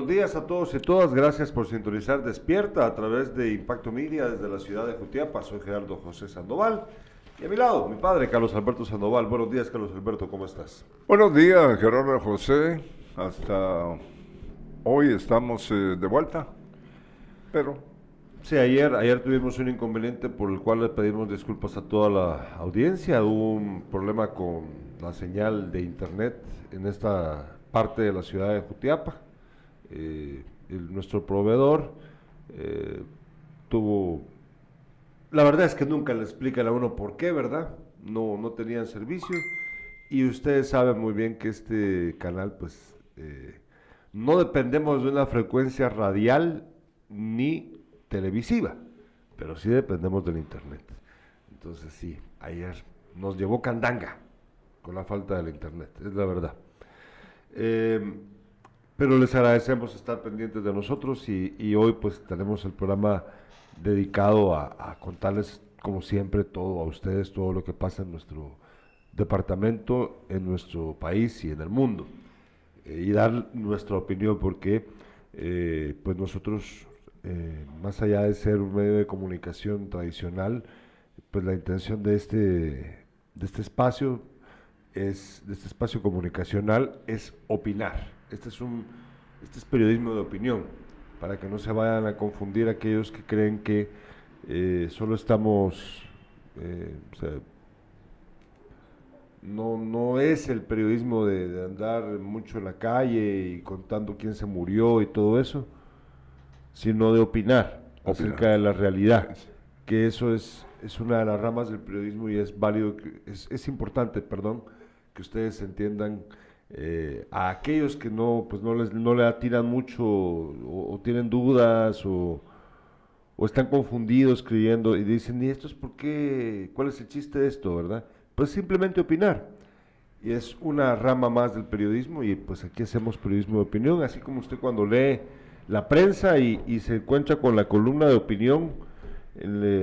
Buenos días a todos y todas. Gracias por sintonizar Despierta a través de Impacto Media desde la ciudad de Jutiapa. Soy Gerardo José Sandoval. Y a mi lado, mi padre, Carlos Alberto Sandoval. Buenos días, Carlos Alberto, ¿cómo estás? Buenos días, Gerardo José. Hasta hoy estamos eh, de vuelta, pero... Sí, ayer, ayer tuvimos un inconveniente por el cual le pedimos disculpas a toda la audiencia. Hubo un problema con la señal de internet en esta parte de la ciudad de Jutiapa. Eh, nuestro proveedor eh, tuvo la verdad es que nunca le explican a uno por qué, ¿verdad? No, no tenían servicio. Y ustedes saben muy bien que este canal, pues, eh, no dependemos de una frecuencia radial ni televisiva, pero sí dependemos del internet. Entonces sí, ayer nos llevó candanga con la falta del internet, es la verdad. Em, pero les agradecemos estar pendientes de nosotros y, hoy pues tenemos el programa dedicado a, contarles, como siempre, todo a ustedes, todo lo que pasa en nuestro departamento, en nuestro país y en el mundo. Eh, y dar nuestra opinión porque eh, pues nosotros, eh, más allá de ser un medio de comunicación tradicional, pues la intención de este, de este espacio es, de este espacio comunicacional es opinar. Este es un este es periodismo de opinión para que no se vayan a confundir aquellos que creen que eh, solo estamos, eh, no, no es el periodismo de, andar mucho en la calle y contando quién se murió y todo eso, sino de opinar, acerca de la realidad, que eso es, es una de las ramas del periodismo y es válido, es, es importante, perdón, que ustedes entiendan eh, a aquellos que no, pues no, les, no le atiran mucho o, tienen dudas o, o, están confundidos creyendo y dicen, ¿y esto es por qué? ¿Cuál es el chiste de esto, verdad? Pues simplemente opinar. Y es una rama más del periodismo y pues aquí hacemos periodismo de opinión, así como usted cuando lee la prensa y, y se encuentra con la columna de opinión,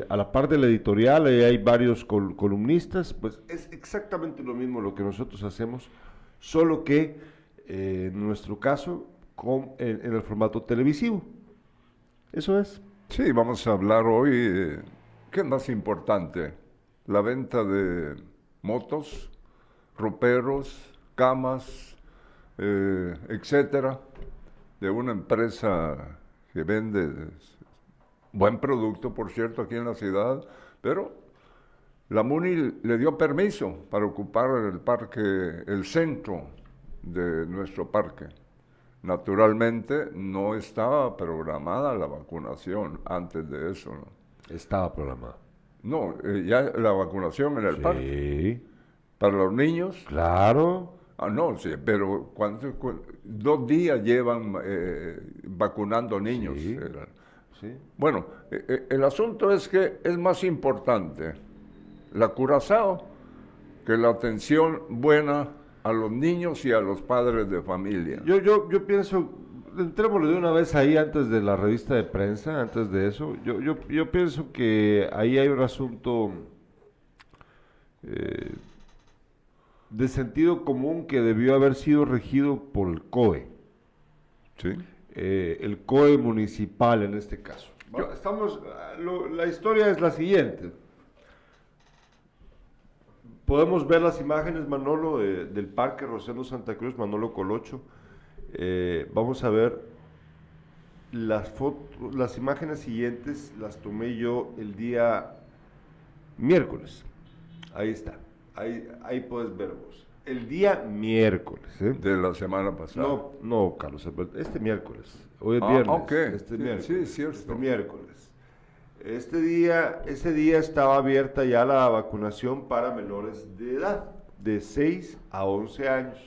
a la par de la editorial, hay varios columnistas, pues es exactamente lo mismo lo que nosotros hacemos solo que eh, en nuestro caso en, el formato televisivo. Eso es. Sí, vamos a hablar hoy, eh, ¿qué es más importante? La venta de motos, roperos, camas, eh, etcétera, de una empresa que vende buen producto, por cierto, aquí en la ciudad, pero la MUNI le dio permiso para ocupar el parque, el centro de nuestro parque. Naturalmente no estaba programada la vacunación antes de eso. ¿no? Estaba programada. No, eh, ya la vacunación en el sí. parque. ¿Para los niños? Claro. Ah, no, sí, pero dos días llevan eh, vacunando niños. Sí. sí. Bueno, eh, el asunto es que es más importante la Curazao que la atención buena a los niños y a los padres de familia. Yo, yo, yo pienso, entrémosle de una vez ahí antes de la revista de prensa, antes de eso, yo, yo, yo pienso que ahí hay un asunto eh, de sentido común que debió haber sido regido por el COE. ¿Sí? Eh, el COE municipal en este caso. estamos, la historia es la siguiente podemos ver las imágenes, Manolo, del Parque Rosendo Santa Cruz, Manolo Colocho. Eh, vamos a ver las, fotos, las imágenes siguientes, las tomé yo el día miércoles. Ahí está, ahí, ahí puedes ver vos. El día miércoles. ¿eh? De la semana pasada. No, no, Carlos, este miércoles. Hoy es ah, viernes. Este miércoles. Sí, cierto. Este miércoles. Este día, ese día estaba abierta ya la vacunación para menores de edad, de 6 a 11 años,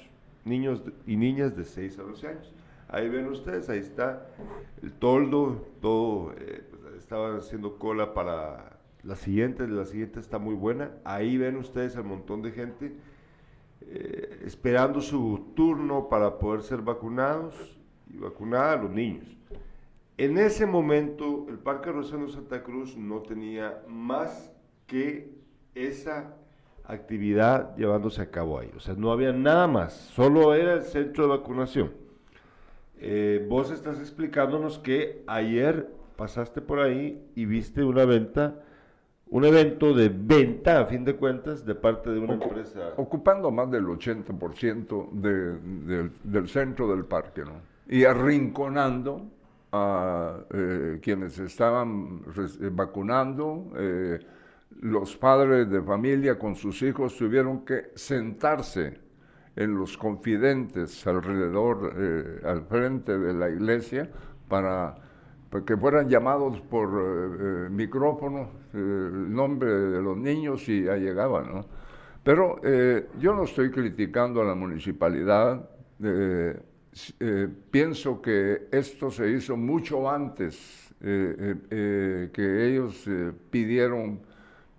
niños y niñas de 6 a 11 años. Ahí ven ustedes, ahí está el toldo, todo, eh, pues, estaban haciendo cola para la siguiente, la siguiente está muy buena. Ahí ven ustedes el montón de gente eh, esperando su turno para poder ser vacunados y vacunar a los niños. En ese momento, el Parque Rosendo Santa Cruz no tenía más que esa actividad llevándose a cabo ahí. O sea, no había nada más, solo era el centro de vacunación. eh, vos estás explicándonos que ayer pasaste por ahí y viste una venta, un evento de venta, a fin de cuentas, de parte de una empresa. Ocupando más del 80% de, del centro del parque, ¿no? Y arrinconando a eh, quienes estaban eh, vacunando. Eh, los padres de familia con sus hijos tuvieron que sentarse en los confidentes alrededor, al frente de la iglesia, para, que fueran llamados por micrófono el nombre de los niños y ya llegaban. Pero yo no estoy criticando a la municipalidad. Eh, pienso que esto se hizo mucho antes eh, eh, que ellos pidieron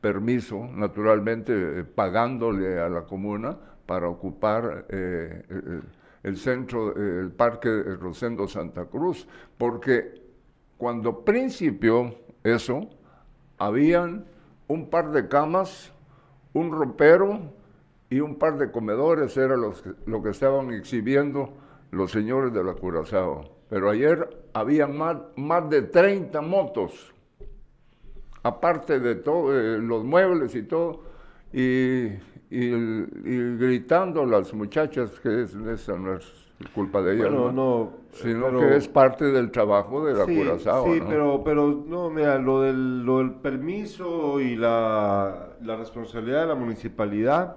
permiso, naturalmente pagándole a la comuna para ocupar el centro, el parque Rosendo Santa Cruz, porque cuando principió eso, habían un par de camas, un ropero y un par de comedores, era los, lo que estaban exhibiendo los señores de la Curazao. Pero ayer habían más, más de 30 motos, aparte de todo, los muebles y todo, y, gritando a las muchachas que esa no es culpa de ellas, no, sino que es parte del trabajo de la Curazao. Sí, pero, pero no, mira, lo del, lo del permiso y la, la responsabilidad de la municipalidad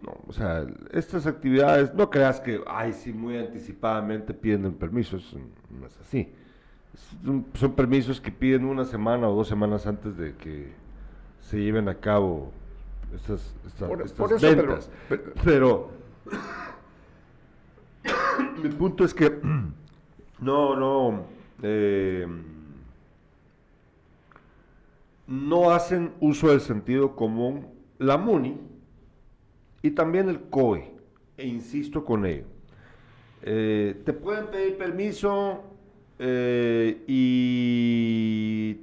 no, o sea, estas actividades, no creas que, ay, sí, muy anticipadamente piden permisos, no es así. Son, permisos que piden una semana o dos semanas antes de que se lleven a cabo estas, ventas. Pero, mi punto es que no, no, eh, no hacen uso del sentido común. La MUNI, y también el COE, e insisto con ello. Eh, te pueden pedir permiso eh, y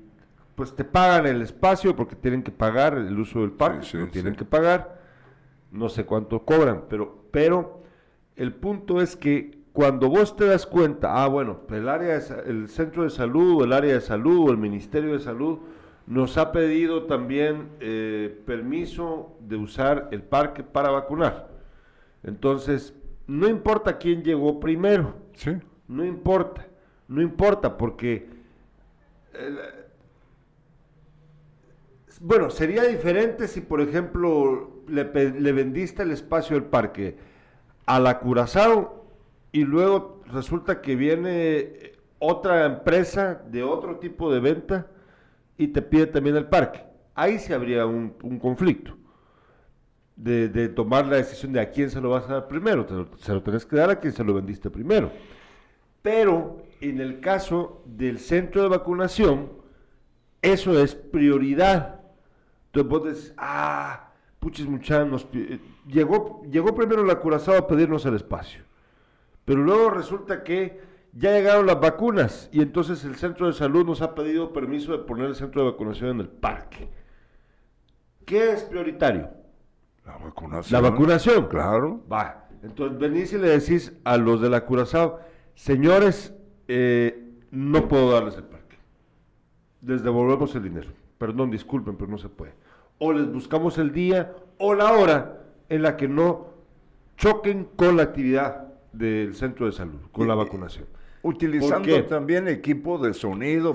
pues te pagan el espacio porque tienen que pagar el uso del parque, tienen que pagar, no sé cuánto cobran, pero, pero el punto es que cuando vos te das cuenta, ah bueno, el área, el centro de salud, el área de salud, el ministerio de salud, nos ha pedido también eh, permiso de usar el parque para vacunar. Entonces, no importa quién llegó primero. Sí. No importa. No importa porque... bueno, sería diferente si, por ejemplo, le, le vendiste el espacio del parque a la Curazao y luego resulta que viene otra empresa de otro tipo de venta y te pide también el parque. Ahí sí habría un, conflicto de, tomar la decisión de a quién se lo vas a dar primero. se lo tenés que dar a quien se lo vendiste primero. Pero en el caso del centro de vacunación, eso es prioridad. Entonces vos decís, ah, puches muchachos, eh, llegó, llegó primero la curazao a pedirnos el espacio. Pero luego resulta que ya llegaron las vacunas y entonces el centro de salud nos ha pedido permiso de poner el centro de vacunación en el parque. ¿Qué es prioritario? La vacunación. La vacunación. Claro. Va. Entonces venís y le decís a los de la Curazao, señores, eh, no puedo darles el parque. Les devolvemos el dinero. Perdón, disculpen, pero no se puede. O les buscamos el día o la hora en la que no choquen con la actividad del centro de salud, con la vacunación. Utilizando también equipo de sonido,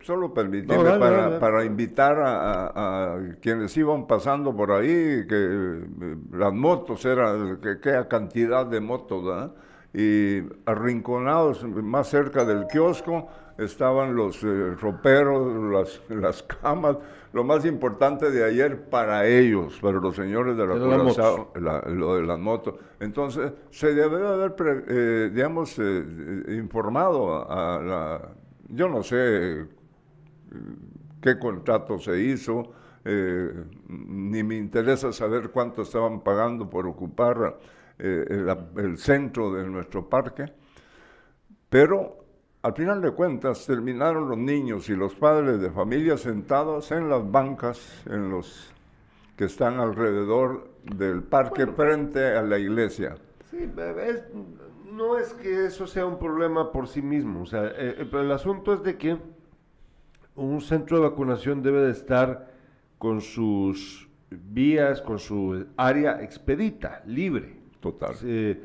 solo permitirme para, invitar a, quienes iban pasando por ahí, que eh, las motos, era que, qué cantidad de motos, y arrinconados más cerca del kiosco estaban los eh, roperos, las, las camas, lo más importante de ayer para ellos, para los señores de la, la lo de las motos. Entonces, se debe haber, eh, digamos, eh, informado a la... Yo no sé eh, qué contrato se hizo, ni me interesa saber cuánto estaban pagando por ocupar el centro de nuestro parque, pero al final de cuentas, terminaron los niños y los padres de familia sentados en las bancas, en los que están alrededor del parque frente a la iglesia. Sí, No es que eso sea un problema por sí mismo, o sea, eh, eh, pero el asunto es de que un centro de vacunación debe de estar con sus vías, con su área expedita, libre. Total. Eh,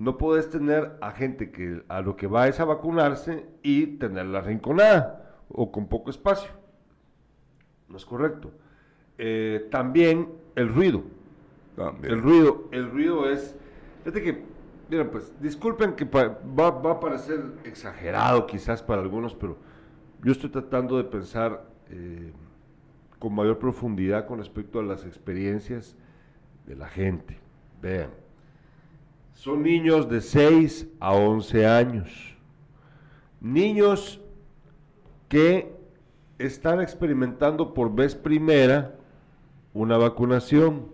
no puedes tener a gente que a lo que va es a vacunarse y tenerla rinconada o con poco espacio. No es correcto. Eh, también el ruido. También. El ruido, el ruido es, fíjate que, mira, pues, disculpen que pa- va, va a parecer exagerado quizás para algunos, pero yo estoy tratando de pensar eh, con mayor profundidad con respecto a las experiencias de la gente. Vean, son niños de 6 a 11 años, niños que están experimentando por vez primera una vacunación,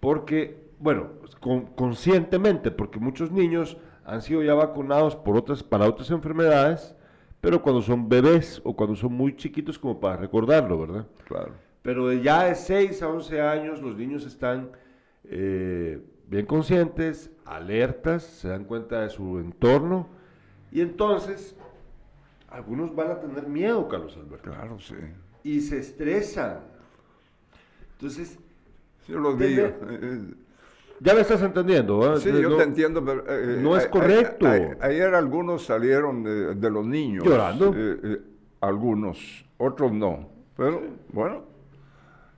porque, bueno, con- conscientemente, porque muchos niños han sido ya vacunados por otras, para otras enfermedades, pero cuando son bebés o cuando son muy chiquitos como para recordarlo, ¿verdad? Claro. Pero de ya de 6 a 11 años los niños están eh, bien conscientes, alertas, se dan cuenta de su entorno y entonces algunos van a tener miedo, Carlos Alberto, Claro, sí. y se estresan. Entonces, Yo lo Debe- digo. eh, ya me estás entendiendo, ¿verdad? Sí, yo no- te entiendo, pero... eh, no es a- a- correcto. a- ayer algunos salieron de, de los niños. Llorando. eh, eh, algunos, otros no. Pero, bueno,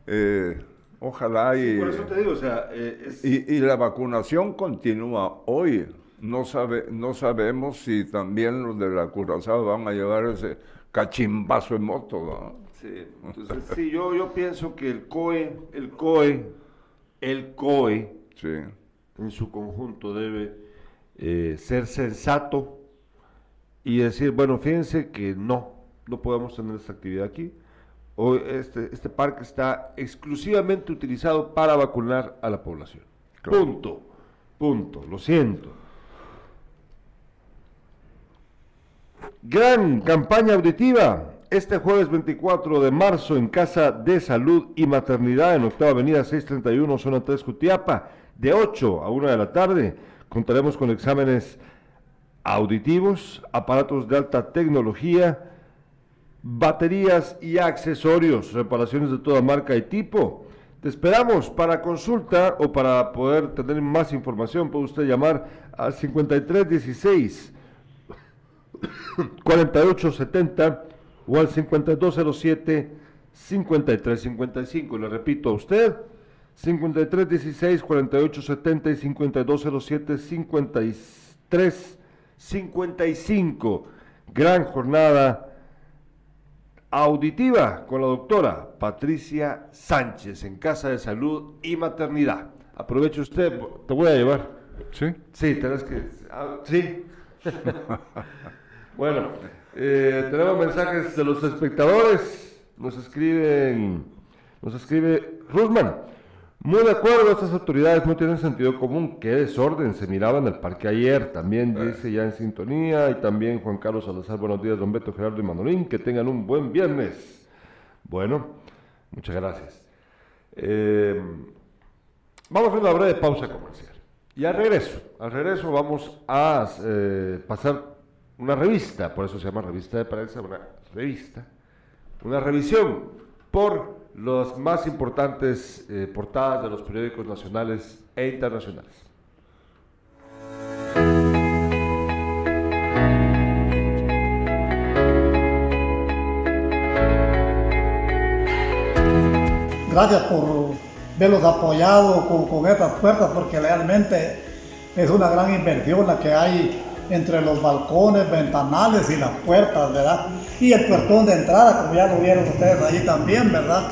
eh, ojalá y, Por eso te digo, o sea, eh, es- y... y la vacunación continúa hoy. No, sabe, no sabemos si también los de la Curazao van a llevar ese cachimbazo en moto. ¿no? Sí, entonces, sí, yo, yo pienso que el COE, el COE, el COE Sí, en su conjunto debe eh, ser sensato y decir, bueno, fíjense que no, no podemos tener esta actividad aquí. Hoy este, este parque está exclusivamente utilizado para vacunar a la población. Claro. Punto, punto, lo siento. Gran campaña auditiva. Este jueves 24 de marzo en Casa de Salud y Maternidad en Octava Avenida 631, Zona 3, Jutiapa, de 8 a 1 de la tarde. Contaremos con exámenes auditivos, aparatos de alta tecnología, baterías y accesorios, reparaciones de toda marca y tipo. Te esperamos para consulta o para poder tener más información. Puede usted llamar al 5316 4870 o al 5207 5355. Le repito a usted, 5316 4870 y 5207 5355. Gran jornada auditiva con la doctora Patricia Sánchez en Casa de Salud y Maternidad. Aproveche usted, te voy a llevar. sí. Sí, tenés que. ah, sí. bueno, eh, tenemos mensajes de los espectadores. Nos escriben. Nos escribe Rusman. Muy de acuerdo, estas autoridades no tienen sentido común. Qué desorden se miraba en el parque ayer. También dice ya en sintonía. Y también Juan Carlos Salazar. Buenos días, don Beto Gerardo y Manolín. Que tengan un buen viernes. Bueno, muchas gracias. Eh, Vamos a una breve pausa comercial. Y al regreso, al regreso vamos a eh, pasar una revista, por eso se llama revista de prensa, una revista, una revisión por las más importantes eh, portadas de los periódicos nacionales e internacionales. Gracias por verlos apoyados con, con estas puertas porque realmente es una gran inversión la que hay entre los balcones, ventanales y las puertas, ¿verdad? Y el puertón de entrada, como ya lo vieron ustedes allí también, ¿verdad?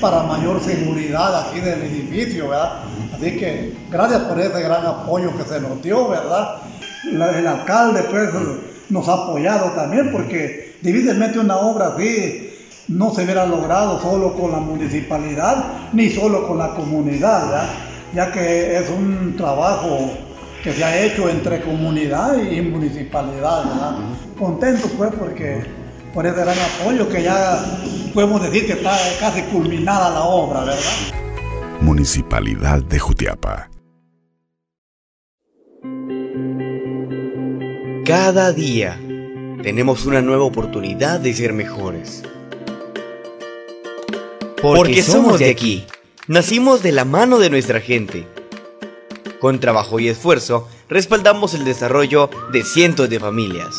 Para mayor seguridad aquí del edificio, ¿verdad? Así que gracias por ese gran apoyo que se nos dio, ¿verdad? La- el alcalde pues nos ha apoyado también porque difícilmente una obra así no se hubiera logrado solo con la municipalidad ni solo con la comunidad, ¿verdad? ya que es un trabajo que se ha hecho entre comunidad y municipalidad. ¿verdad? Contento pues porque por ese gran apoyo que ya podemos decir que está casi culminada la obra, ¿verdad? Municipalidad de Jutiapa. Cada día tenemos una nueva oportunidad de ser mejores. Porque somos de aquí. Nacimos de la mano de nuestra gente. Con trabajo y esfuerzo, respaldamos el desarrollo de cientos de familias.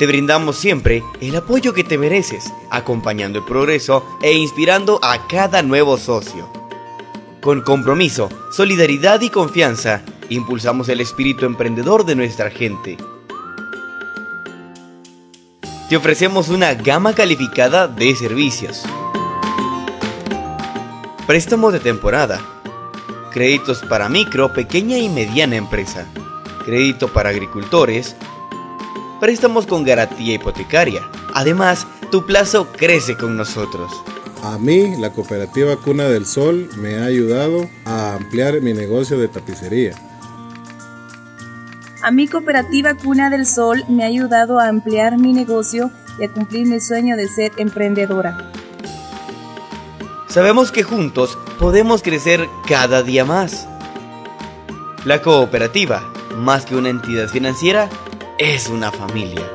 Te brindamos siempre el apoyo que te mereces, acompañando el progreso e inspirando a cada nuevo socio. Con compromiso, solidaridad y confianza, impulsamos el espíritu emprendedor de nuestra gente. Te ofrecemos una gama calificada de servicios. Préstamos de temporada. Créditos para micro, pequeña y mediana empresa. Crédito para agricultores, préstamos con garantía hipotecaria. Además, tu plazo crece con nosotros. A mí, la cooperativa Cuna del Sol me ha ayudado a ampliar mi negocio de tapicería. A mi cooperativa Cuna del Sol me ha ayudado a ampliar mi negocio y a cumplir mi sueño de ser emprendedora. Sabemos que juntos podemos crecer cada día más. La cooperativa, más que una entidad financiera, es una familia.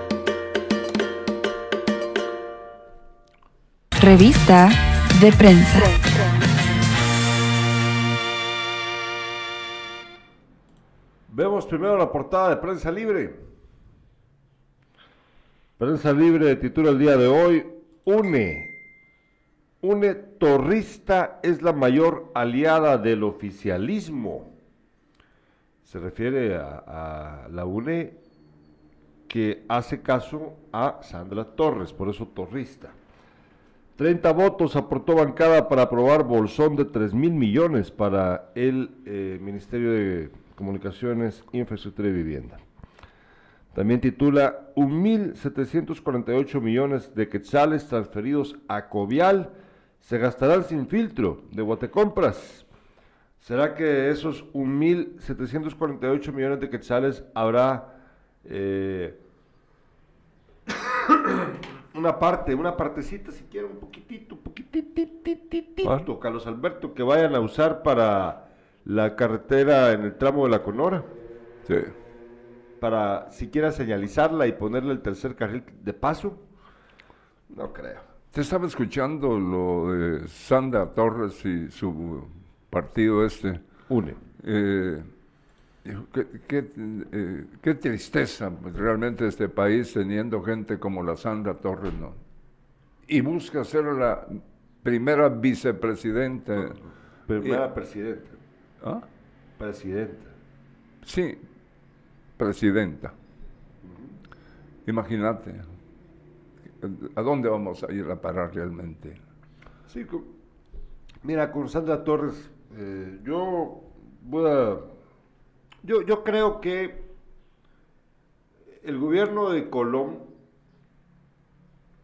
Revista de prensa. Vemos primero la portada de Prensa Libre. Prensa Libre titula el día de hoy, UNE. UNE torrista es la mayor aliada del oficialismo. Se refiere a, a la UNE que hace caso a Sandra Torres, por eso torrista. 30 votos aportó bancada para aprobar bolsón de 3 mil millones para el eh, Ministerio de Comunicaciones, Infraestructura y Vivienda. También titula 1.748 millones de quetzales transferidos a Covial se gastarán sin filtro de Guatecompras. ¿Será que esos 1.748 millones de quetzales habrá eh, una parte, una partecita, si quieren, un poquitito, un poquitito, Carlos Alberto, que vayan a usar para la carretera en el tramo de la Conora? Sí. Para siquiera señalizarla y ponerle el tercer carril de paso. No creo. Te estaba escuchando lo de Sandra Torres y su partido este. UNE. Eh, Qué, qué, eh, qué, tristeza pues, realmente este país teniendo gente como la Sandra Torres, ¿no? Y busca ser la primera vicepresidenta. Primera presidenta. ¿Ah? Presidenta. Sí, presidenta. Uh -huh. Imagínate, ¿a dónde vamos a ir a parar realmente? Sí, con, mira, con Sandra Torres, eh, yo voy a yo, yo creo que el gobierno de Colón,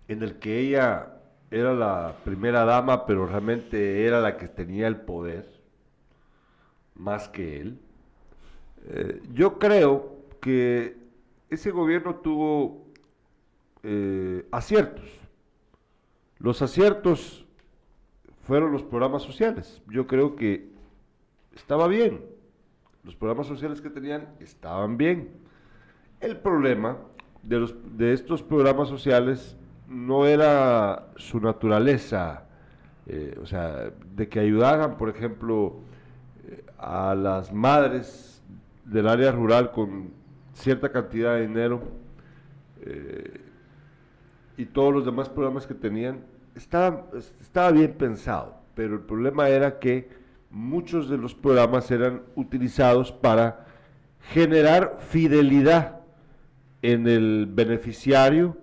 en el que ella era la primera dama, pero realmente era la que tenía el poder, más que él, eh, yo creo que ese gobierno tuvo eh, aciertos. Los aciertos fueron los programas sociales. Yo creo que estaba bien los programas sociales que tenían estaban bien. El problema de, los, de estos programas sociales no era su naturaleza, eh, o sea, de que ayudaran, por ejemplo, eh, a las madres del área rural con cierta cantidad de dinero eh, y todos los demás programas que tenían, estaba, estaba bien pensado, pero el problema era que muchos de los programas eran utilizados para generar fidelidad en el beneficiario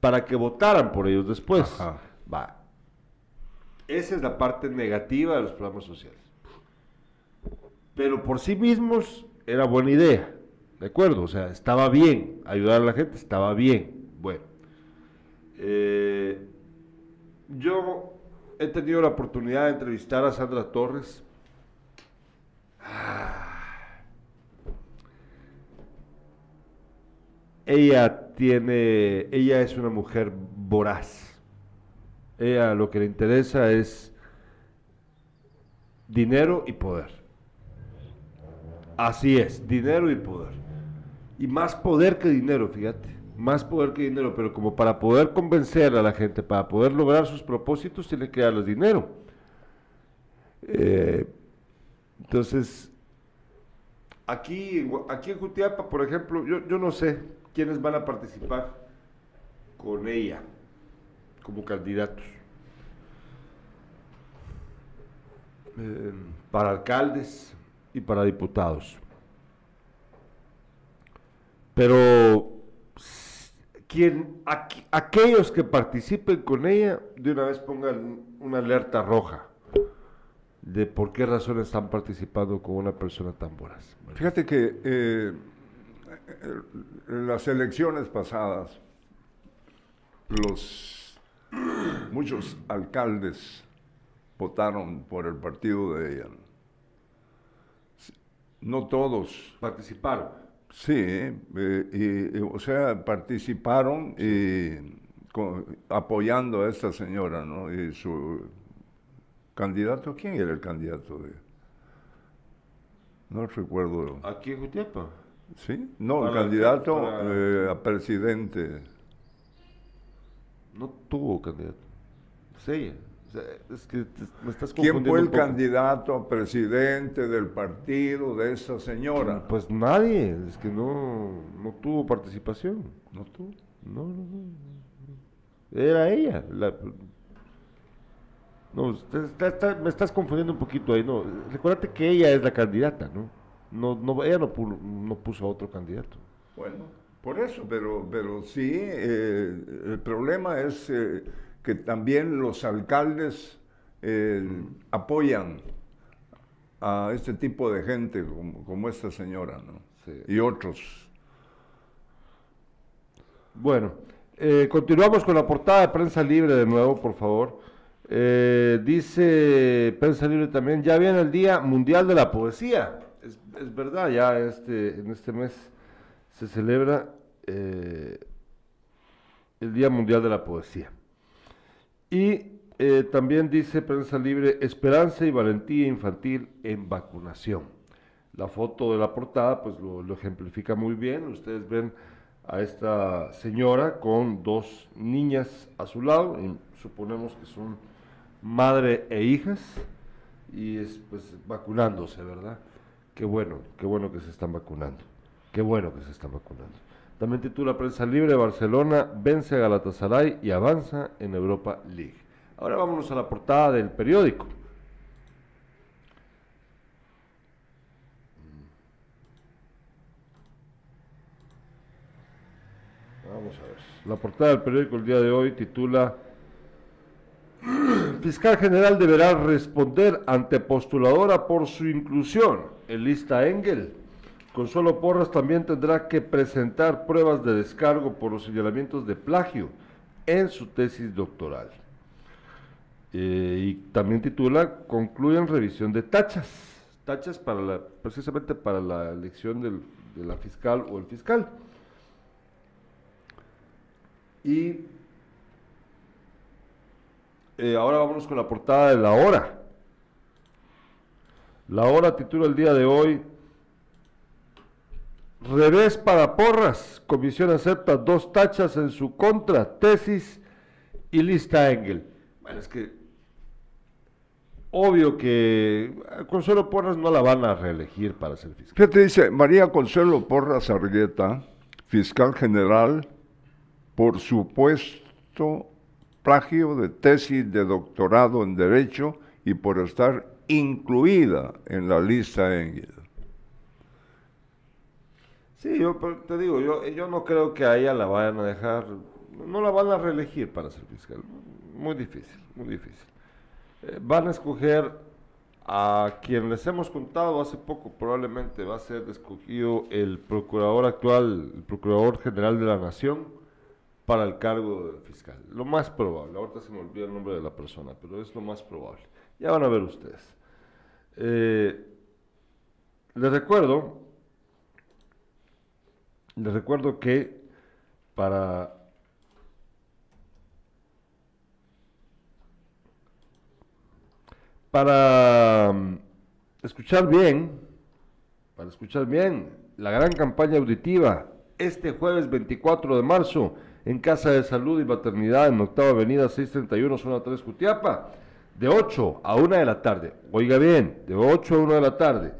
para que votaran por ellos después. Va. Esa es la parte negativa de los programas sociales. Pero por sí mismos era buena idea, ¿de acuerdo? O sea, estaba bien, ayudar a la gente estaba bien. Bueno, eh, yo he tenido la oportunidad de entrevistar a Sandra Torres. Ella tiene, ella es una mujer voraz. Ella lo que le interesa es dinero y poder. Así es, dinero y poder. y más poder que dinero, fíjate, más poder que dinero, pero como para poder convencer a la gente, para poder lograr sus propósitos, tiene que darles dinero. Eh, entonces, aquí, aquí en Jutiapa, por ejemplo, yo, yo no sé quiénes van a participar con ella como candidatos. Eh, para alcaldes y para diputados. Pero quien, aquellos que participen con ella, de una vez pongan una alerta roja de por qué razón están participando con una persona tan voraz. Fíjate que eh, en las elecciones pasadas, los muchos alcaldes votaron por el partido de ella. No todos. Participaron. Sí, eh, y, o sea, participaron y, apoyando a esta señora, ¿no? Y su candidato, ¿quién era el candidato de.? No recuerdo. ¿Aquí en Jutiapa? Sí, no, el candidato eh, a presidente. No tuvo candidato. ¿Quién fue el candidato a presidente del partido de esa señora? Pues nadie, es que no, no tuvo participación. ¿No tuvo? No, no, no. Era ella. no, me estás confundiendo un poquito ahí. No, recuérdate que ella es la candidata, ¿no? No, no ella no, no puso a otro candidato. Bueno, por eso, pero, pero sí, eh, el problema es... Eh, que también los alcaldes eh, apoyan a este tipo de gente como, esta señora ¿no? y otros. Bueno, eh, continuamos con la portada de Prensa Libre de nuevo, por favor. Eh, dice Prensa Libre también, ya viene el Día Mundial de la Poesía. Es, verdad, ya este, en este mes se celebra el Día Mundial de la Poesía. Y eh, también dice Prensa Libre, esperanza y valentía infantil en vacunación. La foto de la portada pues lo, ejemplifica muy bien. Ustedes ven a esta señora con dos niñas a su lado, y suponemos que son madre e hijas, y es pues vacunándose, ¿verdad? Qué bueno, qué bueno que se están vacunando. Qué bueno que se están vacunando. También titula Prensa Libre, Barcelona vence a Galatasaray y avanza en Europa League. Ahora vámonos a la portada del periódico. Vamos a ver. La portada del periódico el día de hoy titula Fiscal General deberá responder ante postuladora por su inclusión en lista Engel. Consuelo Porras también tendrá que presentar pruebas de descargo por los señalamientos de plagio en su tesis doctoral. Eh, y también titula Concluyen revisión de tachas. Tachas para la, precisamente para la elección del, de la fiscal o el fiscal. Y eh, ahora vámonos con la portada de la hora. La hora titula el día de hoy Revés para Porras. Comisión acepta dos tachas en su contra, tesis y lista Engel. Bueno, es que obvio que Consuelo Porras no la van a reelegir para ser fiscal. ¿Qué te dice María Consuelo Porras Argueta, fiscal general, por supuesto plagio de tesis de doctorado en Derecho y por estar incluida en la lista Engel? Sí, yo te digo, yo, yo no creo que a ella la vayan a dejar, no la van a reelegir para ser fiscal. Muy difícil, muy difícil. Eh, van a escoger a quien les hemos contado hace poco, probablemente va a ser escogido el procurador actual, el procurador general de la nación, para el cargo de fiscal. Lo más probable, ahorita se me olvida el nombre de la persona, pero es lo más probable. Ya van a ver ustedes. Eh, les recuerdo les recuerdo que para para mm, escuchar bien, para escuchar bien la gran campaña auditiva este jueves 24 de marzo en Casa de Salud y Maternidad en Octava Avenida 631, zona 3, Cutiapa, de 8 a 1 de la tarde. Oiga bien, de 8 a 1 de la tarde.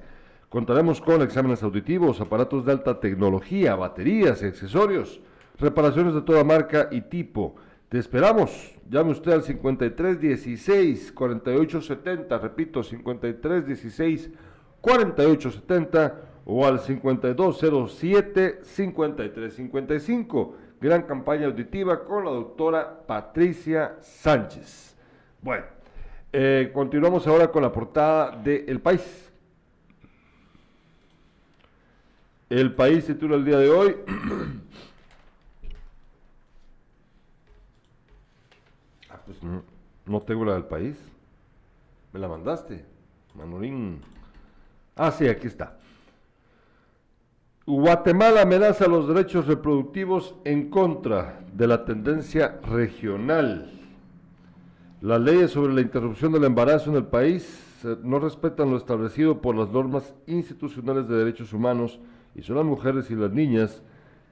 Contaremos con exámenes auditivos, aparatos de alta tecnología, baterías y accesorios, reparaciones de toda marca y tipo. Te esperamos. Llame usted al 5316 4870, repito, 5316 4870 o al 5207 5355. Gran campaña auditiva con la doctora Patricia Sánchez. Bueno, eh, continuamos ahora con la portada de El País. El País titula el día de hoy. ah, pues no, no tengo la del País. ¿Me la mandaste? Manolín. Ah, sí, aquí está. Guatemala amenaza los derechos reproductivos en contra de la tendencia regional. Las leyes sobre la interrupción del embarazo en el país eh, no respetan lo establecido por las normas institucionales de derechos humanos y son las mujeres y las niñas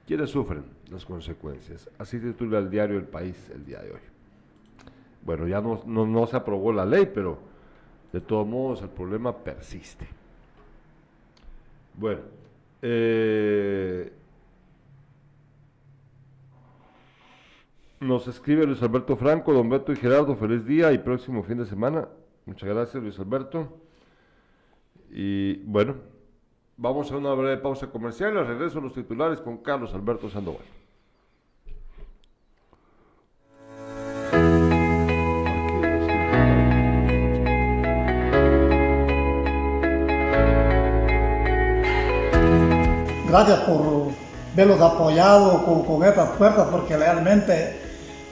quienes sufren las consecuencias. Así titula el diario El País el día de hoy. Bueno, ya no, no se aprobó la ley, pero de todos modos el problema persiste. Bueno, eh, nos escribe Luis Alberto Franco, Don Beto y Gerardo, feliz día y próximo fin de semana. Muchas gracias, Luis Alberto. Y bueno, vamos a una breve pausa comercial y regreso a los titulares con Carlos Alberto Sandoval. gracias por verlos apoyados con, con estas puertas porque realmente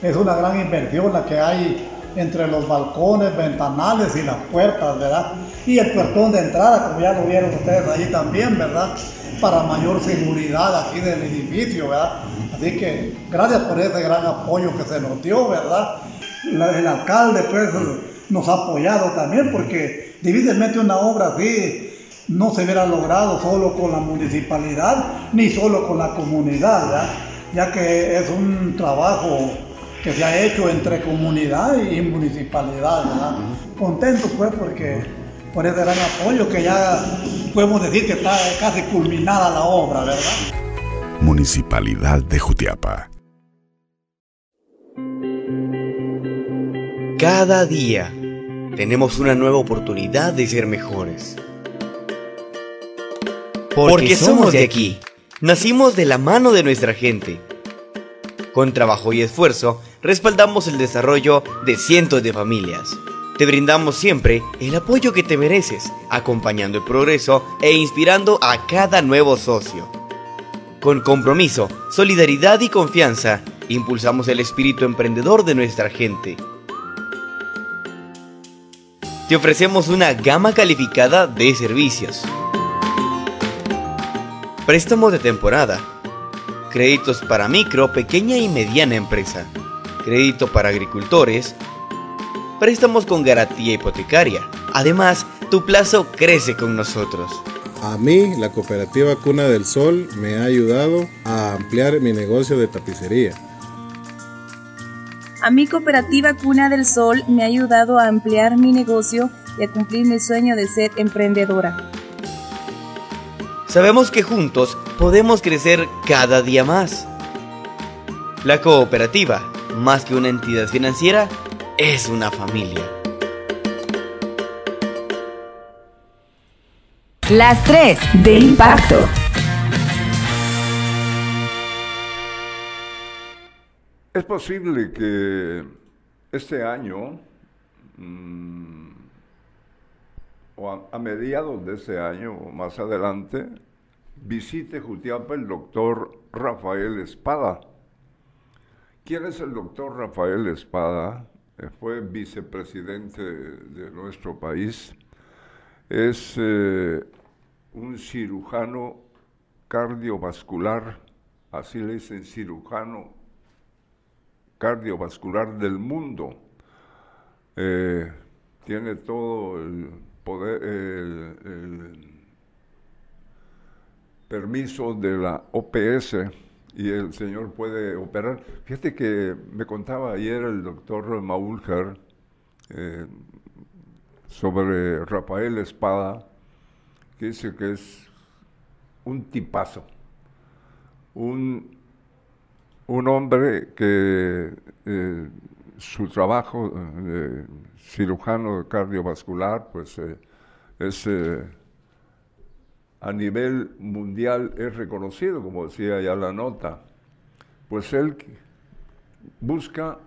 es una gran inversión la que hay entre los balcones, ventanales y las puertas, ¿verdad? Y el puertón de entrada, como ya lo vieron ustedes allí también, ¿verdad? Para mayor seguridad aquí del edificio, ¿verdad? Así que gracias por ese gran apoyo que se nos dio, ¿verdad? el alcalde, pues, nos ha apoyado también porque difícilmente una obra así no se hubiera logrado solo con la municipalidad ni solo con la comunidad, ya que es un trabajo que se ha hecho entre comunidad y municipalidad. ¿verdad? Contento pues porque por ese gran apoyo que ya podemos decir que está casi culminada la obra, ¿verdad? Municipalidad de Jutiapa. Cada día tenemos una nueva oportunidad de ser mejores. Porque, somos de aquí. Nacimos de la mano de nuestra gente. Con trabajo y esfuerzo, respaldamos el desarrollo de cientos de familias. Te brindamos siempre el apoyo que te mereces, acompañando el progreso e inspirando a cada nuevo socio. Con compromiso, solidaridad y confianza, impulsamos el espíritu emprendedor de nuestra gente. Te ofrecemos una gama calificada de servicios Préstamos de temporada. Créditos para micro, pequeña y mediana empresa. Crédito para agricultores. Préstamos con garantía hipotecaria. Además, tu plazo crece con nosotros. A mí, la cooperativa Cuna del Sol me ha ayudado a ampliar mi negocio de tapicería. A mi cooperativa Cuna del Sol me ha ayudado a ampliar mi negocio y a cumplir mi sueño de ser emprendedora. Sabemos que juntos podemos crecer cada día más. La cooperativa, más que una entidad financiera, es una familia. Las tres de impacto. Es posible que este año, mm, o a, mediados de este año o más adelante, visite Jutiapa el doctor Rafael Espada. ¿Quién es el doctor Rafael Espada? Eh, fue vicepresidente de, nuestro país. Es eh, un cirujano cardiovascular, así le dicen cirujano cardiovascular del mundo. Eh, tiene todo el poder, el permiso de la OPS y el señor puede operar. Fíjate que me contaba ayer el doctor Maúljar eh, sobre Rafael Espada, que dice que es un tipazo, un, un hombre que eh, su trabajo de cirujano cardiovascular pues eh, es a nivel mundial es reconocido, como decía ya la nota, pues él busca,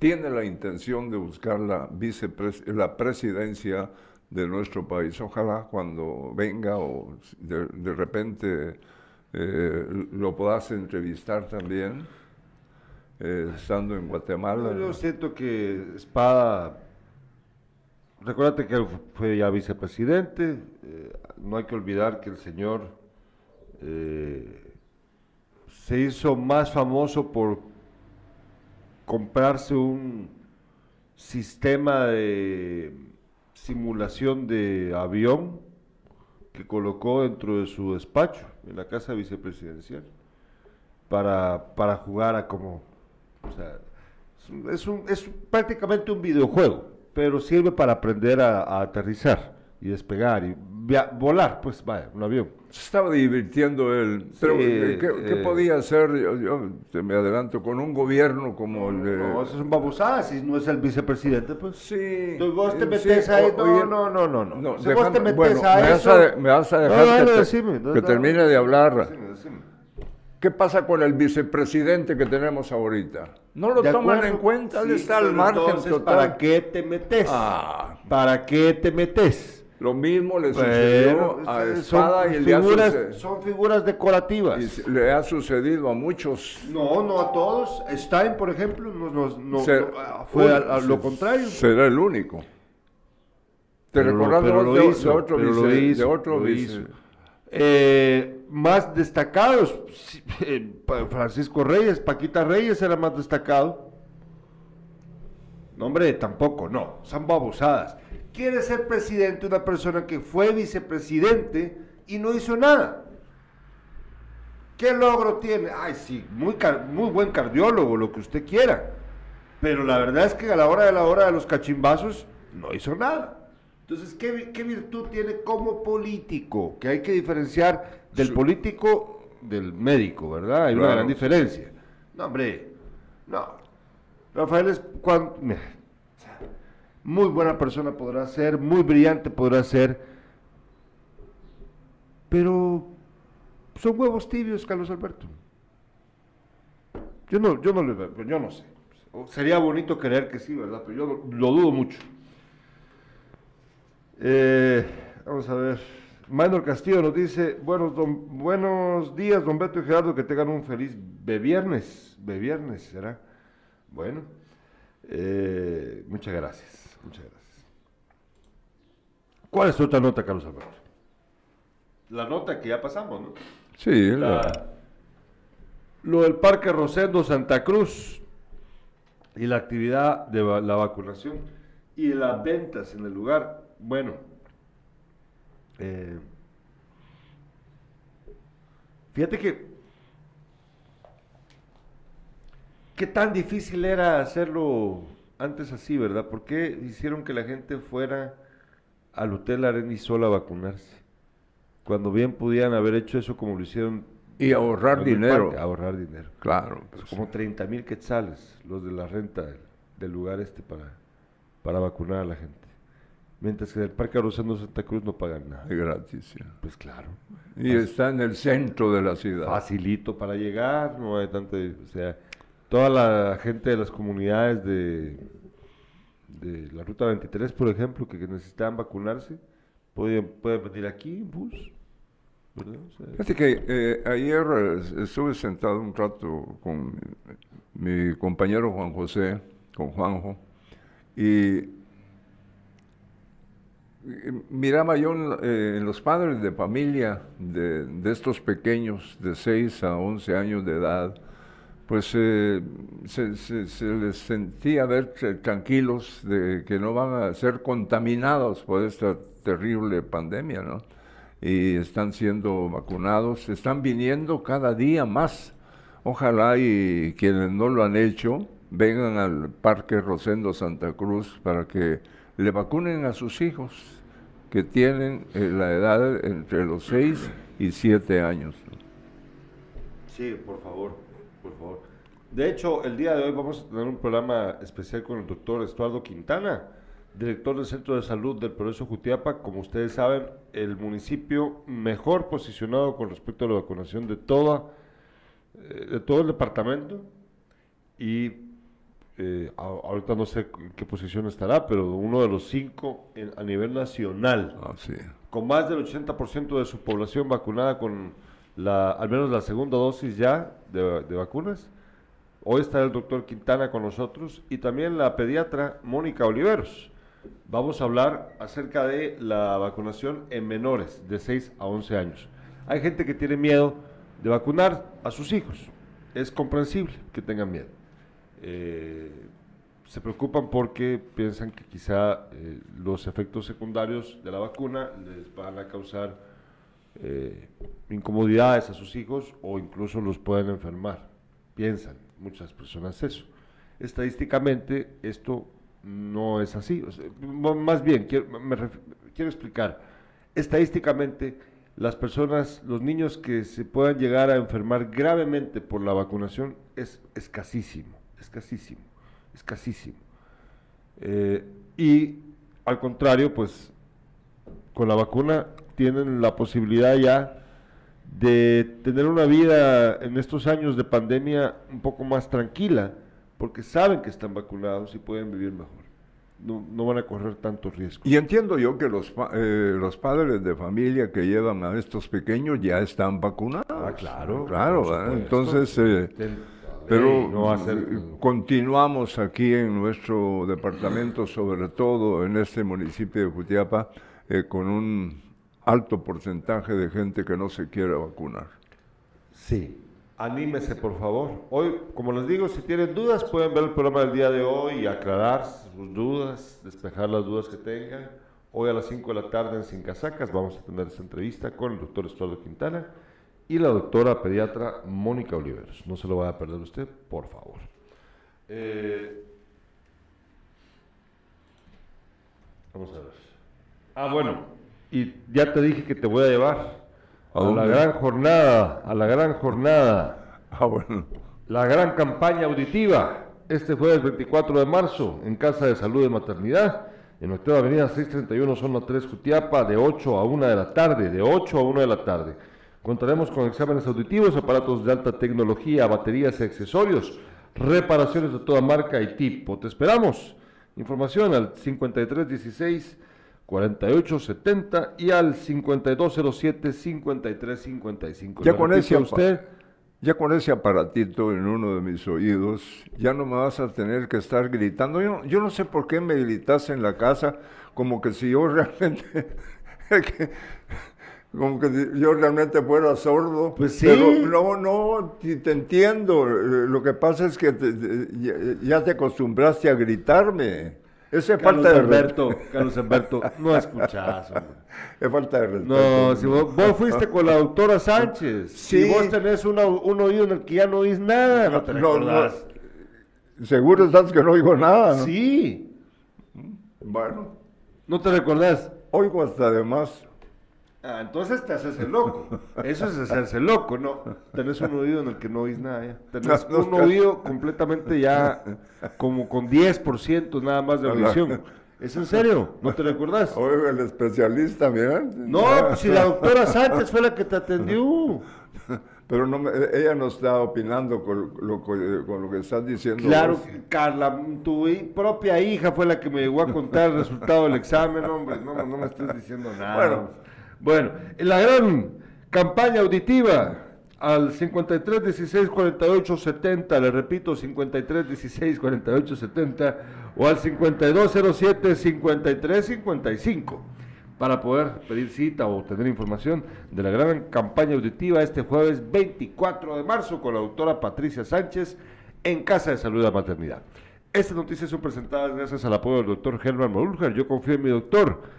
tiene la intención de buscar la, la presidencia de nuestro país. Ojalá cuando venga o de, repente eh, lo puedas entrevistar también, eh, estando en Guatemala. Yo siento que Espada Recuérdate que él fue ya vicepresidente, eh, no hay que olvidar que el señor eh, se hizo más famoso por comprarse un sistema de simulación de avión que colocó dentro de su despacho, en la casa vicepresidencial, para, para jugar a como... O sea, es, un, es prácticamente un videojuego pero sirve para aprender a, aterrizar y despegar y volar, pues vaya, un avión. Se estaba divirtiendo él. Pero, ¿qué, eh, podía hacer? Yo, me adelanto, con un gobierno como el de... No, eso es un babosada, si no es el vicepresidente, pues. Sí. Entonces vos te metes ahí, no, no, no, no, no. Si vos te metes a me eso... Vas a, me vas a dejar que, que termine de hablar. ¿Qué pasa con el vicepresidente que tenemos ahorita? No lo toman en cuenta, él está al margen entonces, ¿Para qué te metes? Ah. ¿Para qué te metes? Lo mismo le sucedió a Espada y figuras, Son figuras decorativas. Y le ha sucedido a muchos. No, no a todos. Stein, por ejemplo, no, fue a, lo contrario. Será el único. Te recordás de, otro, de otro, de otro eh, más destacados, eh, Francisco Reyes, Paquita Reyes era más destacado. No, hombre, tampoco, no, son babosadas. Quiere ser presidente una persona que fue vicepresidente y no hizo nada. ¿Qué logro tiene? Ay, sí, muy, muy buen cardiólogo, lo que usted quiera. Pero la verdad es que a la hora de la hora de los cachimbazos no hizo nada. Entonces, ¿qué, virtud tiene como político? Que hay que diferenciar del político del médico, ¿verdad? Hay una gran diferencia. No, hombre, no. Rafael es muy buena persona podrá ser, muy brillante podrá ser, pero son huevos tibios, Carlos Alberto. Yo no, yo no, yo no sé. Sería bonito creer que sí, ¿verdad? Pero yo lo dudo mucho. Eh, vamos a ver. Manuel Castillo nos dice, buenos, buenos días, don Beto y Gerardo, que tengan un feliz viernes. viernes, ¿será? Bueno, eh, muchas gracias, muchas gracias. ¿Cuál es otra nota, Carlos Alberto? La nota que ya pasamos, ¿no? Sí, lo del Parque Rosendo Santa Cruz y la actividad de la vacunación y las ventas en el lugar bueno, eh, fíjate que qué tan difícil era hacerlo antes así, ¿verdad? ¿Por qué hicieron que la gente fuera al Hotel Arenisola a vacunarse? Cuando bien podían haber hecho eso como lo hicieron. Y ahorrar dinero. ahorrar dinero. Claro. Pues como 30 mil quetzales, los de la renta del, lugar este para, para vacunar a la gente. Mientras que el Parque Rosendo Santa Cruz no pagan nada. Gratis, Pues claro. Y está en el centro de la ciudad. Facilito para llegar, no hay tanto... O sea, toda la gente de las comunidades de, de la Ruta 23, por ejemplo, que, necesitan vacunarse, pueden, pueden venir aquí en bus. Fíjate que eh, ayer eh, estuve sentado un rato con mi compañero Juan José, con Juanjo, y miraba yo eh, en, los padres de familia de, estos pequeños de 6 a 11 años de edad, pues eh, se, les sentía ver tranquilos de que no van a ser contaminados por esta terrible pandemia, ¿no? y están siendo vacunados. Están viniendo cada día más. Ojalá y quienes no lo han hecho vengan al Parque Rosendo Santa Cruz para que le vacunen a sus hijos que tienen eh, la edad entre los 6 y 7 años. Sí, por favor, por favor. De hecho, el día de hoy vamos a tener un programa especial con el doctor Estuardo Quintana, director del Centro de Salud del Progreso Jutiapa. Como ustedes saben, el municipio mejor posicionado con respecto a la vacunación de toda, eh, de todo el departamento y eh, ahorita no sé en qué posición estará, pero uno de los cinco a nivel nacional, Ah, sí. con más del 80% de su población vacunada con la, al menos la segunda dosis ya de, de vacunas. Hoy está el doctor Quintana con nosotros y también la pediatra Mónica Oliveros. Vamos a hablar acerca de la vacunación en menores de 6 a 11 años. Hay gente que tiene miedo de vacunar a sus hijos. Es comprensible que tengan miedo. Eh, se preocupan porque piensan que quizá eh, los efectos secundarios de la vacuna les van a causar eh, incomodidades a sus hijos o incluso los pueden enfermar. Piensan muchas personas eso. Estadísticamente esto no es así. Más bien, quiero explicar. Estadísticamente, las personas, los niños que se puedan llegar a enfermar gravemente por la vacunación es escasísimo, escasísimo, escasísimo. Eh, y al contrario, pues con la vacuna tienen la posibilidad ya de tener una vida en estos años de pandemia un poco más tranquila, porque saben que están vacunados y pueden vivir mejor. No, no van a correr tantos riesgos. Y entiendo yo que los, eh, los padres de familia que llevan a estos pequeños ya están vacunados. Ah, claro, Claro, entonces... eh, Pero Ey, no va a ser- continuamos aquí en nuestro departamento, sobre todo en este municipio de Jutiapa, eh, con un alto porcentaje de gente que no se quiere vacunar. Sí, anímese por favor. Hoy, como les digo, si tienen dudas pueden ver el programa del día de hoy y aclarar sus dudas, despejar las dudas que tengan. Hoy a las 5 de la tarde en Sin Casacas vamos a tener esta entrevista con el doctor Estuardo Quintana y la doctora pediatra Mónica Oliveros. No se lo vaya a perder usted, por favor. Eh, vamos a ver. Ah, bueno, y ya te dije que te voy a llevar ¿A a, la gran jornada, a la gran jornada, Ah, bueno. la gran campaña auditiva, este jueves 24 de marzo, en Casa de Salud de Maternidad, en Octava Avenida 631, zona 3, Jutiapa, de 8 a 1 de la tarde, de 8 a 1 de la tarde. Contaremos con exámenes auditivos, aparatos de alta tecnología, baterías y accesorios, reparaciones de toda marca y tipo. Te esperamos. Información al 5316 4870 y al 5207 5355. Ya con, ese usted, ya con ese aparatito en uno de mis oídos, ya no me vas a tener que estar gritando. Yo, yo no sé por qué me gritas en la casa, como que si yo realmente... como que si yo realmente fuera sordo. Pues sí. Pero no, no, te entiendo. Eh, Lo que pasa es que te- te- ya, te acostumbraste a gritarme. Esa es Carlos falta de Alberto, respeto. Carlos Alberto, no escuchás, hombre. Es falta de respeto. No, si vos, vos fuiste con la doctora Sánchez, Sí. y vos tenés una- un oído en el que ya no oís nada, no te No, no. Seguro estás que no oigo nada. ¿no? Sí, Bueno, no te recordás. oigo hasta de más. Ah, entonces te haces el loco. Eso es hacerse loco, ¿no? Tenés un oído en el que no oís nada. Tenés No, no, un oído completamente ya como con 10% nada más de audición. ¿Es en serio? ¿No te recordás? Oigo el especialista, mira. No, pues si la doctora Sánchez fue la que te atendió. Pero no me- ella no está opinando con lo, que- con lo que estás diciendo. Claro, vos. Carla, tu propia hija fue la que me llegó a contar el resultado del examen, hombre. No, no me estés diciendo nada. Bueno. Bueno, en la gran campaña auditiva al 53 16 48 70, le repito, 53 16 48 70 o al 5207 53 55 para poder pedir cita o tener información de la gran campaña auditiva este jueves 24 de marzo con la doctora Patricia Sánchez en Casa de Salud de la Maternidad. Estas noticias son presentadas gracias al apoyo del doctor Germán Morulger. Yo confío en mi doctor.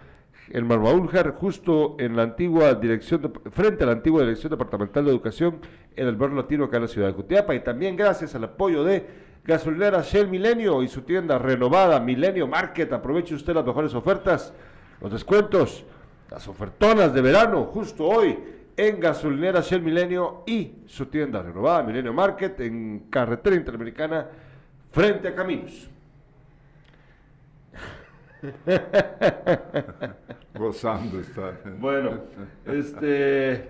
En Marmaúljar, justo en la antigua dirección, de- frente a la antigua Dirección Departamental de Educación en el barrio latino acá en la ciudad de Jutiapa. Y también gracias al apoyo de gasolinera Shell Milenio y su tienda renovada Milenio Market. Aproveche usted las mejores ofertas, los descuentos, las ofertonas de verano, justo hoy en gasolinera Shell Milenio y su tienda renovada Milenio Market en carretera interamericana frente a Caminos. Gozando está. Bueno, este.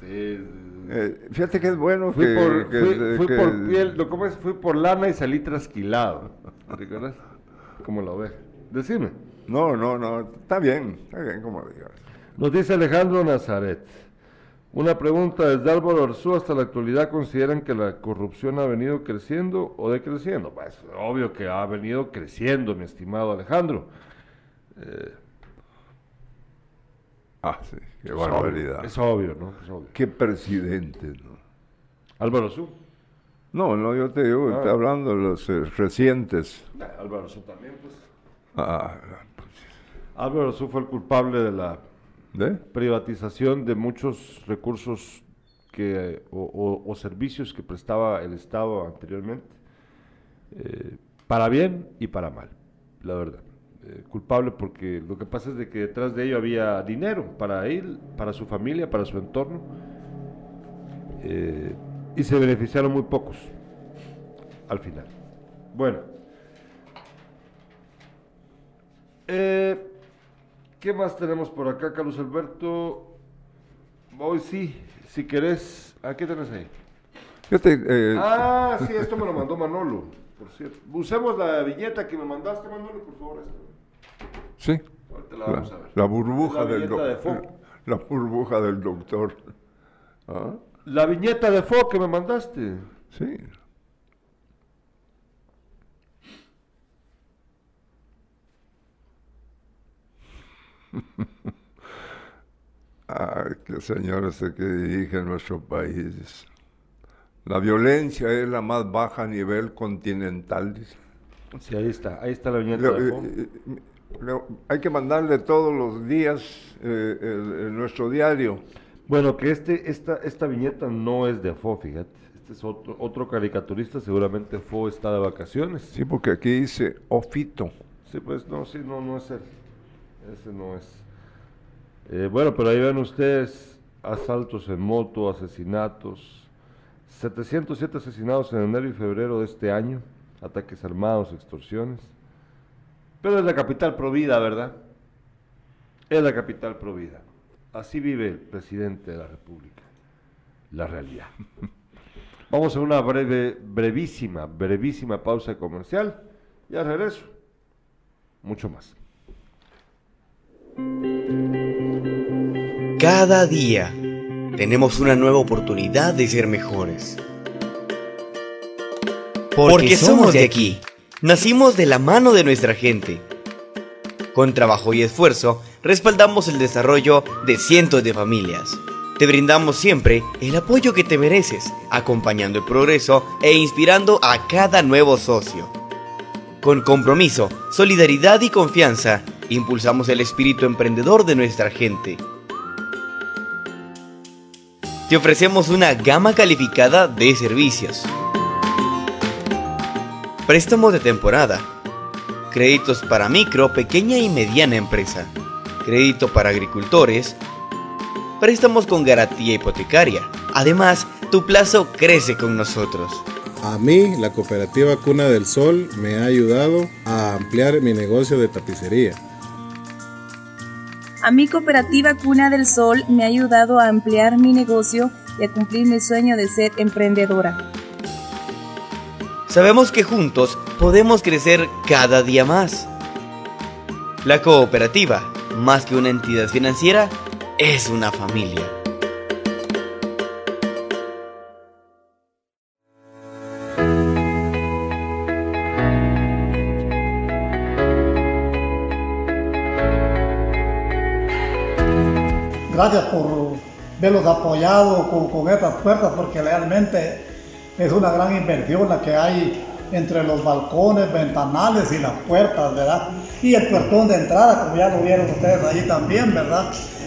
Sí, Eh, fíjate que es bueno fui que... por, que- fui, fui que- por piel. Fui por lana y salí trasquilado. ¿Recuerdas? Como la oveja. Decime. No, no, no, está bien, está bien como digas. Nos dice Alejandro Nazaret. Una pregunta desde Álvaro Arzú hasta la actualidad consideran que la corrupción ha venido creciendo o decreciendo. Pues obvio que ha venido creciendo, mi estimado Alejandro. Ah, sí, qué Es barbaridad. obvio, Es obvio, ¿no? Es obvio. Qué presidente, ¿no? Álvaro Arzú. No, no, yo te digo, Ah. estoy hablando de los eh, recientes. Eh, Álvaro Arzú también, pues. Ah, Álvaro Arzú fue el culpable de la ¿De? privatización de muchos recursos que, o, o- o servicios que prestaba el Estado anteriormente, eh, para bien y para mal, la verdad. Eh, culpable porque lo que pasa es de que detrás de ello había dinero para él, para su familia, para su entorno, eh, y se beneficiaron muy pocos al final. Bueno. Eh, ¿Qué más tenemos por acá, Carlos Alberto? Hoy sí, si querés, ¿a qué tenés ahí? Eh, Ah, sí, esto me lo mandó Manolo, por cierto. Usemos la viñeta que me mandaste, Manolo, por favor. esta. Sí, Ahorita la la, vamos a ver. la burbuja La del doctor. La burbuja del doctor. ¿Ah? La viñeta de Fo que me mandaste. Sí. Ay, qué señores que dirigen nuestro país. La violencia es la más baja a nivel continental. Sí, ahí está, ahí está la viñeta de Fo. eh, eh, hay que mandarle todos los días eh, el- el- nuestro diario. Bueno, que este, esta, esta viñeta no es de Fo, fíjate. Este es otro, otro caricaturista, seguramente Fo está de vacaciones. Sí, porque aquí dice Ofito. Sí, pues no, sí, no, no es él. Ese no es. Eh, bueno, pero ahí ven ustedes asaltos en moto, asesinatos. 707 asesinados en enero y febrero de este año. Ataques armados, extorsiones. Pero es la capital provida, ¿verdad? Es la capital provida. Así vive el presidente de la República. La realidad. Vamos a una breve, brevísima, brevísima pausa comercial. Ya regreso mucho más. Cada día tenemos una nueva oportunidad de ser mejores. Porque somos de aquí. Nacimos de la mano de nuestra gente. Con trabajo y esfuerzo, respaldamos el desarrollo de cientos de familias. Te brindamos siempre el apoyo que te mereces, acompañando el progreso e inspirando a cada nuevo socio. Con compromiso, solidaridad y confianza, impulsamos el espíritu emprendedor de nuestra gente. Te ofrecemos una gama calificada de servicios. Préstamos de temporada. Créditos para micro, pequeña y mediana empresa. Crédito para agricultores. Préstamos con garantía hipotecaria. Además, tu plazo crece con nosotros. A mí, la cooperativa Cuna del Sol me ha ayudado a ampliar mi negocio de tapicería. A mi cooperativa Cuna del Sol me ha ayudado a ampliar mi negocio y a cumplir mi sueño de ser emprendedora. Sabemos que juntos podemos crecer cada día más. La cooperativa, más que una entidad financiera, es una familia. Gracias por verlos apoyado con, con estas puertas porque realmente es una gran inversión la que hay entre los balcones, ventanales y las puertas, ¿verdad? Y el puertón de entrada, como ya lo vieron ustedes allí también, ¿verdad?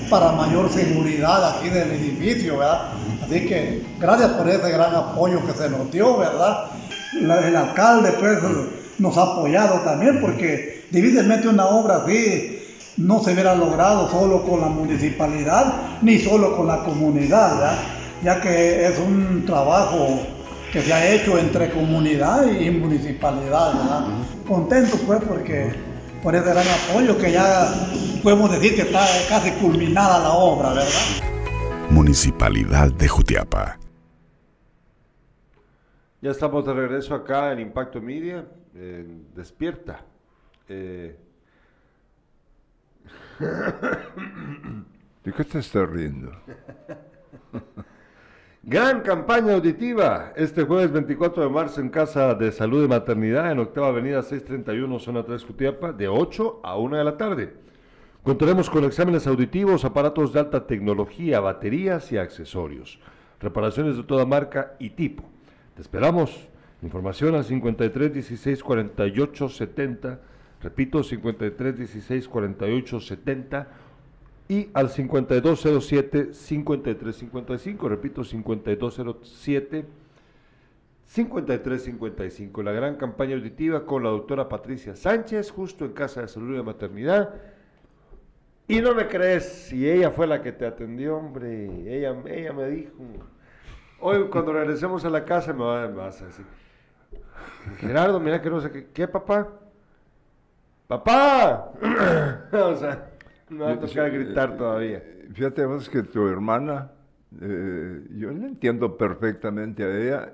Para mayor seguridad aquí del edificio, ¿verdad? Así que gracias por ese gran apoyo que se nos dio, ¿verdad? el alcalde, pues, nos ha apoyado también porque difícilmente una obra así no se hubiera logrado solo con la municipalidad ni solo con la comunidad, ¿verdad? ya que es un trabajo que se ha hecho entre comunidad y municipalidad. ¿verdad? Contento pues porque por ese gran apoyo que ya podemos decir que está casi culminada la obra, ¿verdad? Municipalidad de Jutiapa. Ya estamos de regreso acá en Impacto Media, Despierta. Eh... ¿De qué te estás riendo? Gran campaña auditiva este jueves 24 de marzo en Casa de Salud y Maternidad en Octava Avenida 631, Zona 3, Jutiapa, de 8 a 1 de la tarde. Contaremos con exámenes auditivos, aparatos de alta tecnología, baterías y accesorios, reparaciones de toda marca y tipo. Te esperamos. Información al 53 16 48 70. Repito, 53 16 48 70 y al 5207 5355, repito 5207 5355, la gran campaña auditiva con la doctora Patricia Sánchez, justo en Casa de Salud y Maternidad. Y no me crees, si ella fue la que te atendió, hombre, ella, ella me dijo, hoy cuando regresemos a la casa me, va, vas a decir, Gerardo, mira que no sé qué, ¿qué papá? ¡Papá! o sea, no va a tocar gritar todavía. Fíjate vos que tu hermana, eh, yo le entiendo perfectamente a ella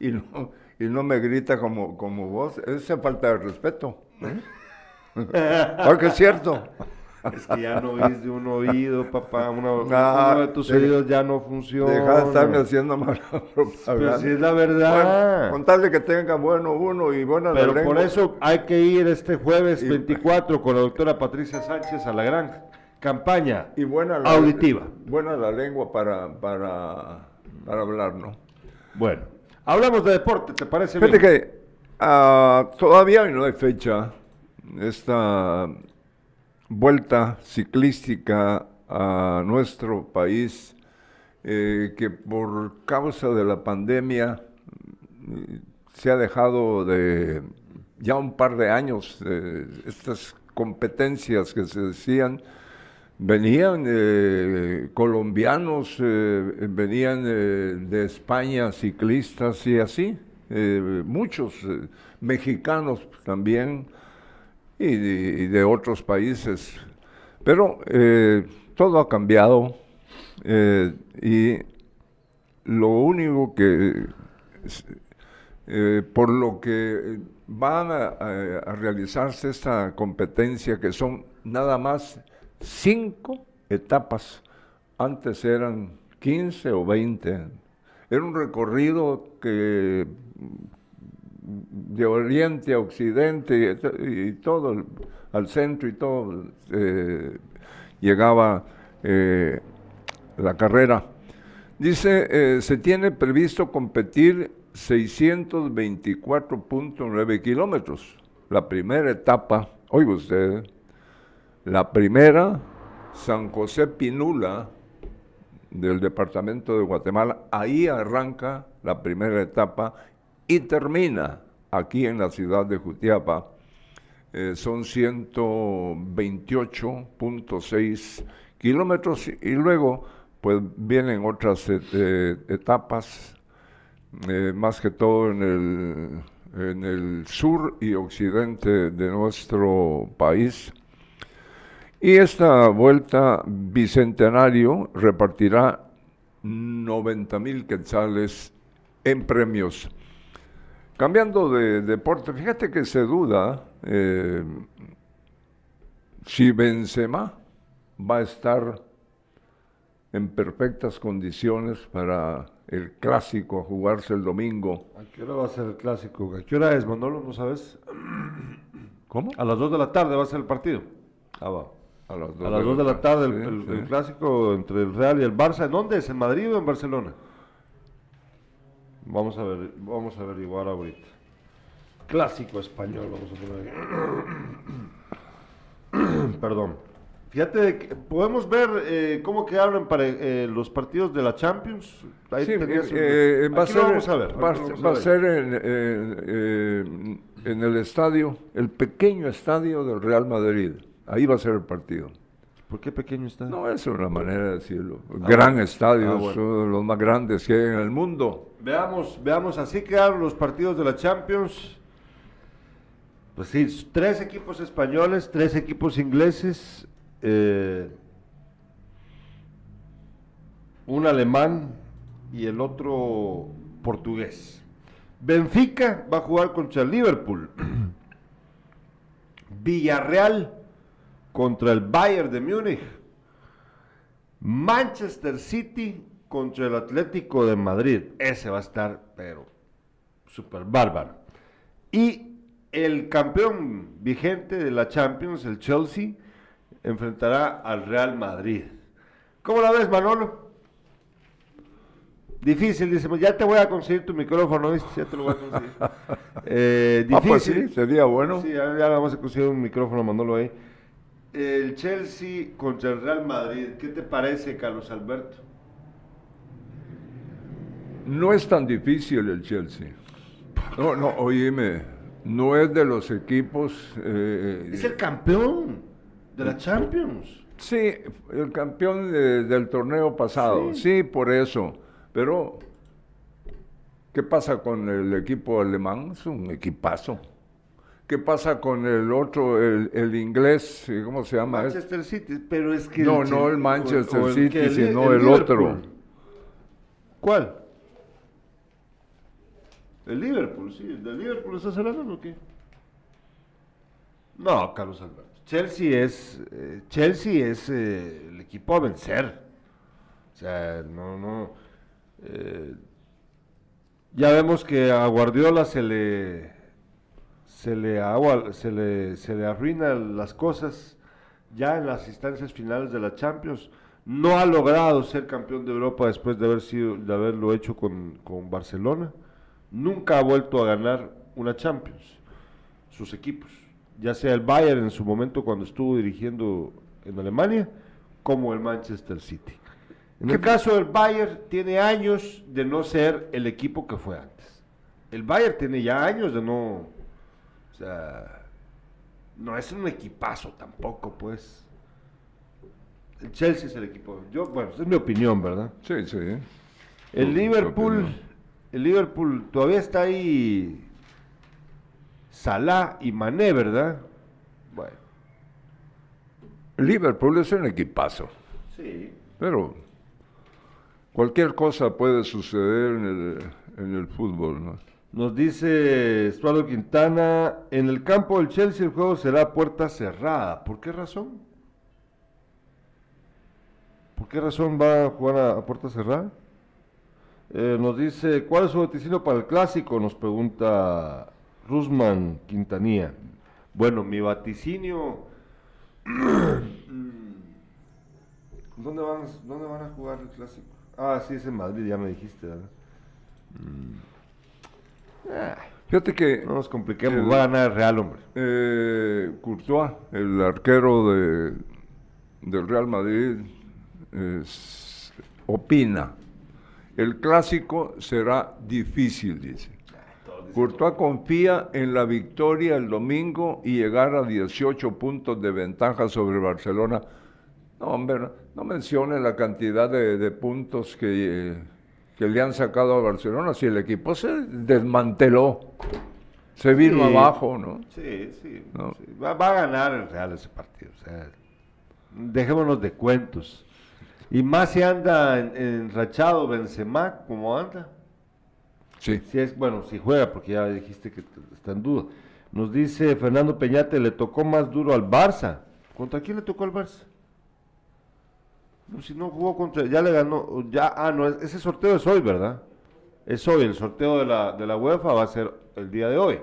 y, no, y no me grita como, como vos. Es falta de respeto. ¿eh? Porque es cierto. Es que ya no oís de un oído, papá. Uno, uno de tus oídos ya no funciona. Deja de estarme haciendo mala Pero si es la verdad. contarle que tenga bueno uno y buena Pero por eso hay que ir este jueves 24 con la doctora Patricia Sánchez a la gran campaña y buena auditiva. Buena la lengua para, para, para hablar, ¿no? Bueno, hablamos de deporte, ¿te parece Fíjate que uh, todavía no hay fecha. Esta vuelta ciclística a nuestro país eh, que por causa de la pandemia mm, se ha dejado de ya un par de años eh, estas competencias que se decían venían eh, colombianos venían de España ciclistas y así muchos mexicanos también y de, otros países. Pero eh, todo ha cambiado eh, y lo único que, eh, por lo que van a, a, realizarse esta competencia, que son nada más cinco etapas, antes eran 15 o 20, era un recorrido que de oriente a occidente y, todo, al centro y todo, eh, llegaba eh, la carrera. Dice, eh, se tiene previsto competir 624.9 kilómetros. La primera etapa, oiga usted, la primera, San José Pinula, del departamento de Guatemala, ahí arranca la primera etapa y termina aquí en la ciudad de Jutiapa. Eh, son 128.6 kilómetros y luego pues vienen otras eh, etapas, eh, más que todo en el, en el sur y occidente de nuestro país. Y esta vuelta bicentenario repartirá 90 mil quetzales en premios. Cambiando de deporte, fíjate que se duda eh, si Benzema va a estar en perfectas condiciones para el clásico a jugarse el domingo. ¿A qué hora va a ser el clásico? ¿A qué hora es, Manolo? ¿No sabes? ¿Cómo? A las 2 de la tarde va a ser el partido. Ah, va. A las 2 de, la tarde, el, clásico entre el Real y el Barça. ¿En dónde es? ¿En Madrid o en Barcelona? Vamos a ver, vamos a averiguar ahorita. clásico español, vamos a poner aquí. Perdón. Fíjate, que podemos ver eh, cómo quedaron para eh, los partidos de la Champions. Ahí Sí, eh, va ser, vamos a ver. va, vamos a ver. ser en, eh, eh, en el estadio, el pequeño estadio del Real Madrid. Ahí va a ser el partido. ¿Por qué pequeño está? No, es una manera de decirlo. Gran estadio, Ah, bueno. uno de los más grandes que hay en el mundo. Veamos, veamos, así quedaron los partidos de la Champions. Pues sí, tres equipos españoles, tres equipos ingleses, eh, un alemán y el otro portugués. Benfica va a jugar contra el Liverpool. Villarreal contra el Bayern de Múnich. Manchester City contra el Atlético de Madrid. Ese va a estar, pero súper bárbaro. Y el campeón vigente de la Champions, el Chelsea, enfrentará al Real Madrid. ¿Cómo la ves, Manolo? Difícil, dice, ya te voy a conseguir tu micrófono, ¿viste? Ya te lo voy a conseguir. Eh, Ah, pues difícil. sí, sería bueno. Sí, ya, ya vamos a conseguir un micrófono, Manolo ahí. El Chelsea contra el Real Madrid, ¿qué te parece, Carlos Alberto? No es tan difícil el Chelsea. No, no, oíme, no es de los equipos... eh, Es el campeón de la Champions. Sí, el campeón de- del torneo pasado, sí. por eso. Pero, ¿qué pasa con el equipo alemán? Es un equipazo. ¿Qué pasa con el otro, el, el inglés? ¿Cómo se llama? Es- Manchester City, pero es que... No, el no el Manchester o- o City, sino el otro. ¿Cuál? El Liverpool, sí. ¿El de Liverpool estás hablando o qué? No, Carlos Alberto. Chelsea es, eh, Chelsea es eh, el equipo a vencer. O sea, no, no. eh, ya vemos que a Guardiola se le se le agua, se le, se le arruinan las cosas ya en las instancias finales de la Champions. No ha logrado ser campeón de Europa después de haber sido, de haberlo hecho con, con Barcelona. Nunca ha vuelto a ganar una Champions. Sus equipos, ya sea el Bayern en su momento cuando estuvo dirigiendo en Alemania, como el Manchester City. En el caso del Bayern, tiene años de no ser el equipo que fue antes. El Bayern tiene ya años de no. O sea, no es un equipazo tampoco, pues. El Chelsea es el equipo. Yo, bueno, esa es mi opinión, ¿verdad? Sí, sí. El Liverpool, el Liverpool todavía está ahí Salah y Mané, ¿verdad? Bueno, Liverpool es un equipazo. sí. Pero cualquier cosa puede suceder en el, en el fútbol, ¿no? Nos dice Estuardo Quintana, en el campo del Chelsea el juego será puerta cerrada. ¿Por qué razón? ¿Por qué razón va a jugar a, puerta cerrada? Eh, nos dice, ¿cuál es su vaticinio para el clásico? Nos pregunta Rusman Quintanilla. Bueno, mi vaticinio... ¿Dónde van, ¿Dónde van a jugar el clásico? Ah, sí, es en Madrid, ya me dijiste, ¿verdad? Fíjate que No nos compliquemos, El- va a ganar Real, hombre. eh, Courtois, el arquero de, del Real Madrid, es- opina, el clásico será difícil, dice. Courtois confía en la victoria el domingo y llegar a 18 puntos de ventaja sobre Barcelona. No, hombre, no, no mencione la cantidad de, de puntos que, eh, que le han sacado a Barcelona. Si el equipo se desmanteló, se vino Sí. abajo, ¿no? Sí, sí. No. sí. Va, va a ganar el Real ese partido. O sea, dejémonos de cuentos. Y más si anda en- enrachado Benzema, como anda. Sí. Si es, bueno, si juega, porque ya dijiste que está en duda. Nos dice Fernando Peñate, le tocó más duro al Barça. ¿Contra quién le tocó al Barça? No, si no jugó contra, ya le ganó, ya, ah, no, es- ese sorteo es hoy, ¿verdad? Es hoy, el sorteo de la, de la UEFA va a ser el día de hoy.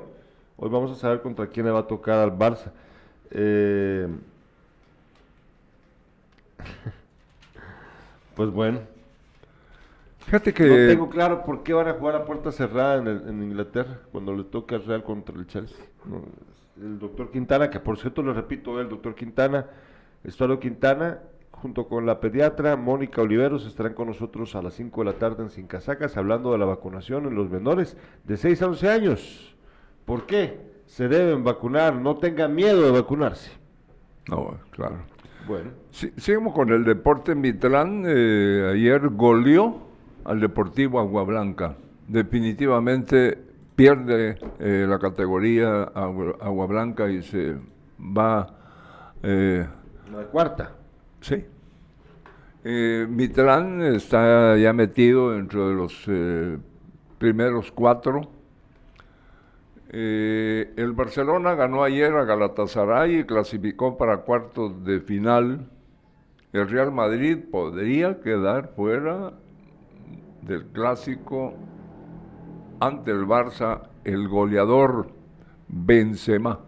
Hoy vamos a saber contra quién le va a tocar al Barça. Eh, pues bueno. Fíjate que... No tengo claro por qué van a jugar a puerta cerrada en, el- en Inglaterra cuando le toca al Real contra el Chelsea. No, el doctor Quintana, que por cierto le repito, el doctor Quintana, Estuardo Quintana, junto con la pediatra Mónica Oliveros, estarán con nosotros a las 5 de la tarde en Sin Casacas hablando de la vacunación en los menores de 6 a 11 años. ¿Por qué? Se deben vacunar, no tengan miedo de vacunarse. No, claro. Bueno, Sí, seguimos con el deporte Mitlán. eh, ayer goleó al Deportivo Agua Blanca. Definitivamente pierde eh, la categoría Agua, Agua Blanca y se va. eh, la cuarta. Sí. Eh, Mitlán está ya metido dentro de los eh, primeros cuatro. Eh, el Barcelona ganó ayer a Galatasaray y clasificó para cuartos de final. El Real Madrid podría quedar fuera del clásico ante el Barça, el goleador Benzema.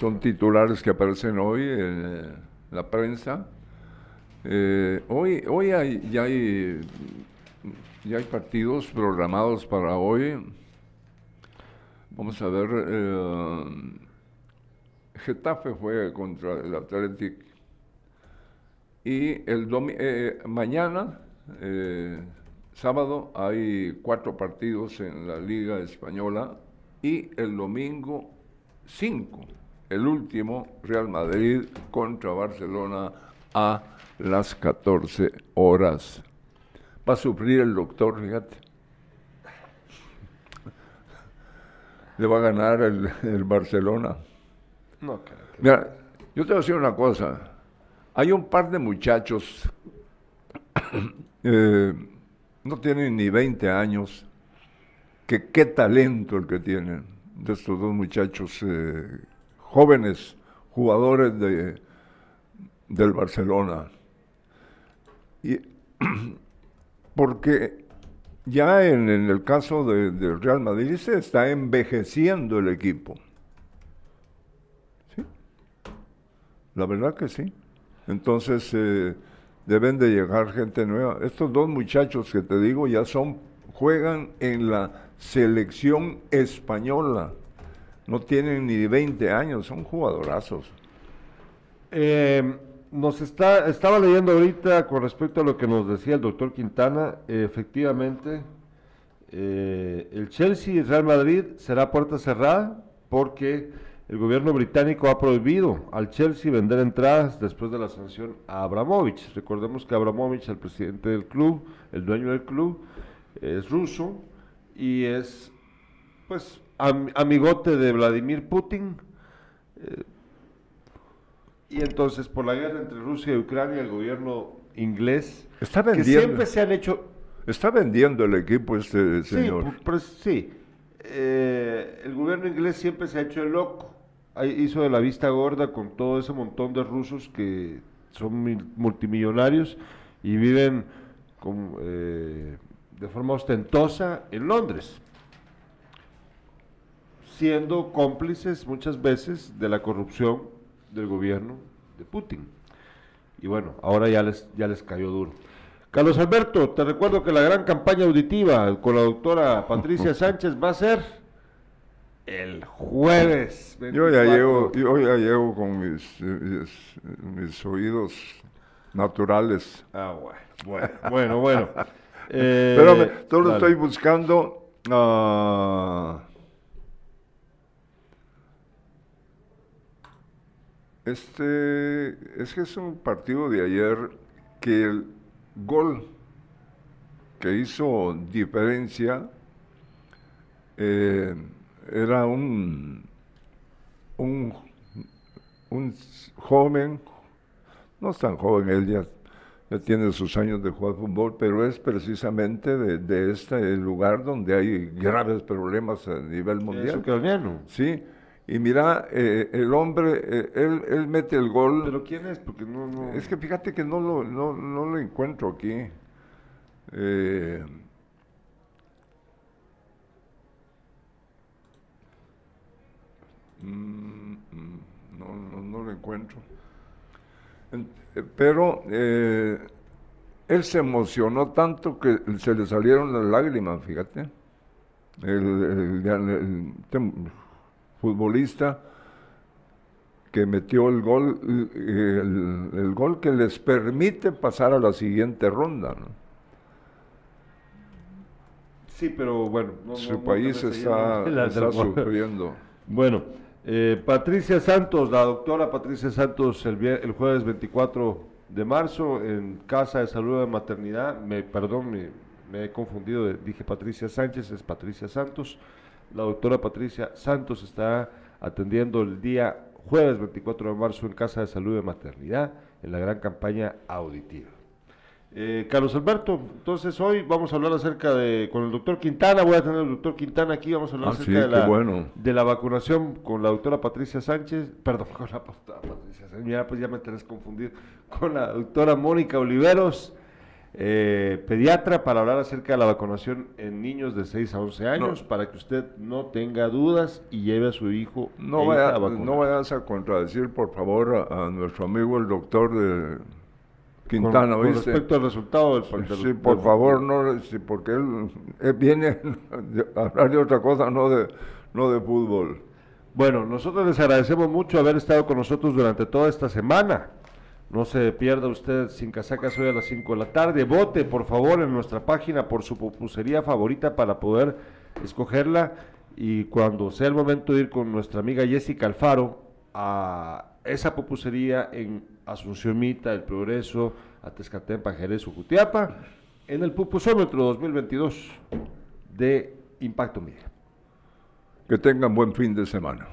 Son titulares que aparecen hoy en eh, la prensa. Eh, hoy hoy hay, ya, hay, ya hay partidos programados para hoy. Vamos a ver. eh, Getafe fue contra el Athletic. Y el eh, mañana, eh, sábado, hay cuatro partidos en la Liga Española. Y el domingo, cinco. El último, Real Madrid contra Barcelona a las 14 horas. Va a sufrir el doctor, fíjate. Le va a ganar el, el Barcelona. No, caray. Mira, yo te voy a decir una cosa. Hay un par de muchachos, eh, no tienen ni 20 años, que qué talento el que tienen de estos dos muchachos eh, jóvenes, jugadores de, del Barcelona. Y, porque ya en, en el caso de- del Real Madrid se está envejeciendo el equipo. ¿Sí? La verdad que sí. Entonces eh, deben de llegar gente nueva. Estos dos muchachos que te digo ya son, juegan en la selección española. No tienen ni 20 años, son jugadorazos. Eh, nos está, estaba leyendo ahorita con respecto a lo que nos decía el doctor Quintana, efectivamente, eh, el Chelsea y el Real Madrid será puerta cerrada porque el gobierno británico ha prohibido al Chelsea vender entradas después de la sanción a Abramovich. Recordemos que Abramovich, el presidente del club, el dueño del club, es ruso y es pues am- amigote de Vladimir Putin. Eh, y entonces, por la guerra entre Rusia y Ucrania, el gobierno inglés, Está que vendiendo. siempre se han hecho... Está vendiendo el equipo este Sí, señor. pues, sí. Eh, el gobierno inglés siempre se ha hecho el loco. Hizo de la vista gorda con todo ese montón de rusos que son mil- multimillonarios y viven con, eh, de forma ostentosa en Londres, siendo cómplices muchas veces de la corrupción del gobierno de Putin. Y bueno, ahora ya les, ya les cayó duro. Carlos Alberto, te recuerdo que la gran campaña auditiva con la doctora Patricia Sánchez va a ser el jueves. Yo ya 24. llego, yo ya llego con mis, mis, mis oídos naturales. Ah, bueno, bueno, bueno. bueno. Eh, Espérame, solo estoy buscando. ah, este es que es un partido de ayer que el gol que hizo diferencia eh, era un, un un joven, no es tan joven, él ya, ya tiene sus años de jugar fútbol, pero es precisamente de, de este lugar donde hay graves problemas a nivel Es mundial. ucraniano. Sí, y mira, eh, el hombre, eh, él, él mete el gol. ¿Pero quién es? Porque no... no... Es que fíjate que no lo, no, no lo encuentro aquí. Eh, mm, mm, no, no, no lo encuentro. En- eh, pero eh, él se emocionó tanto que se le salieron las lágrimas, fíjate. El, el- el futbolista que metió el gol, el, el gol que les permite pasar a la siguiente ronda. ¿no? Sí, pero bueno. no- Su no- país está, está sufriendo. Bueno, eh, Patricia Santos, la doctora Patricia Santos, el, el jueves 24 de marzo en Casa de Salud de Maternidad, me, perdón, me, me he confundido, dije Patricia Sánchez, es Patricia Santos. La doctora Patricia Santos está atendiendo el día jueves 24 de marzo en Casa de Salud de Maternidad en la gran campaña auditiva. Eh, Carlos Alberto, entonces hoy vamos a hablar acerca de, con el doctor Quintana, voy a tener al doctor Quintana aquí, vamos a hablar Ah, acerca sí, de, la, bueno. de la vacunación con la doctora Patricia Sánchez, perdón, con la doctora Patricia Sánchez, ya, pues ya me tenés confundido, con la doctora Mónica Oliveros, eh, pediatra, para hablar acerca de la vacunación en niños de 6 a 11 años, para que usted no tenga dudas y lleve a su hijo No, e vaya- a vacunar. no vayas a contradecir, por favor, a, a nuestro amigo el doctor de Quintana, con, respecto al resultado del, del- Sí, por favor, no, sí, porque él, él viene a hablar de otra cosa, no de, no de fútbol. Bueno, nosotros les agradecemos mucho haber estado con nosotros durante toda esta semana. No se pierda usted sin casacas hoy a las 5 de la tarde. Vote, por favor, en nuestra página por su pupusería favorita para poder escogerla. Y cuando sea el momento de ir con nuestra amiga Jessica Alfaro a esa pupusería en Asunción Mita, El Progreso, Atezcatempa, Jerez, Ucutiapa, en el pupusómetro 2022 de Impacto Media. Que tengan buen fin de semana.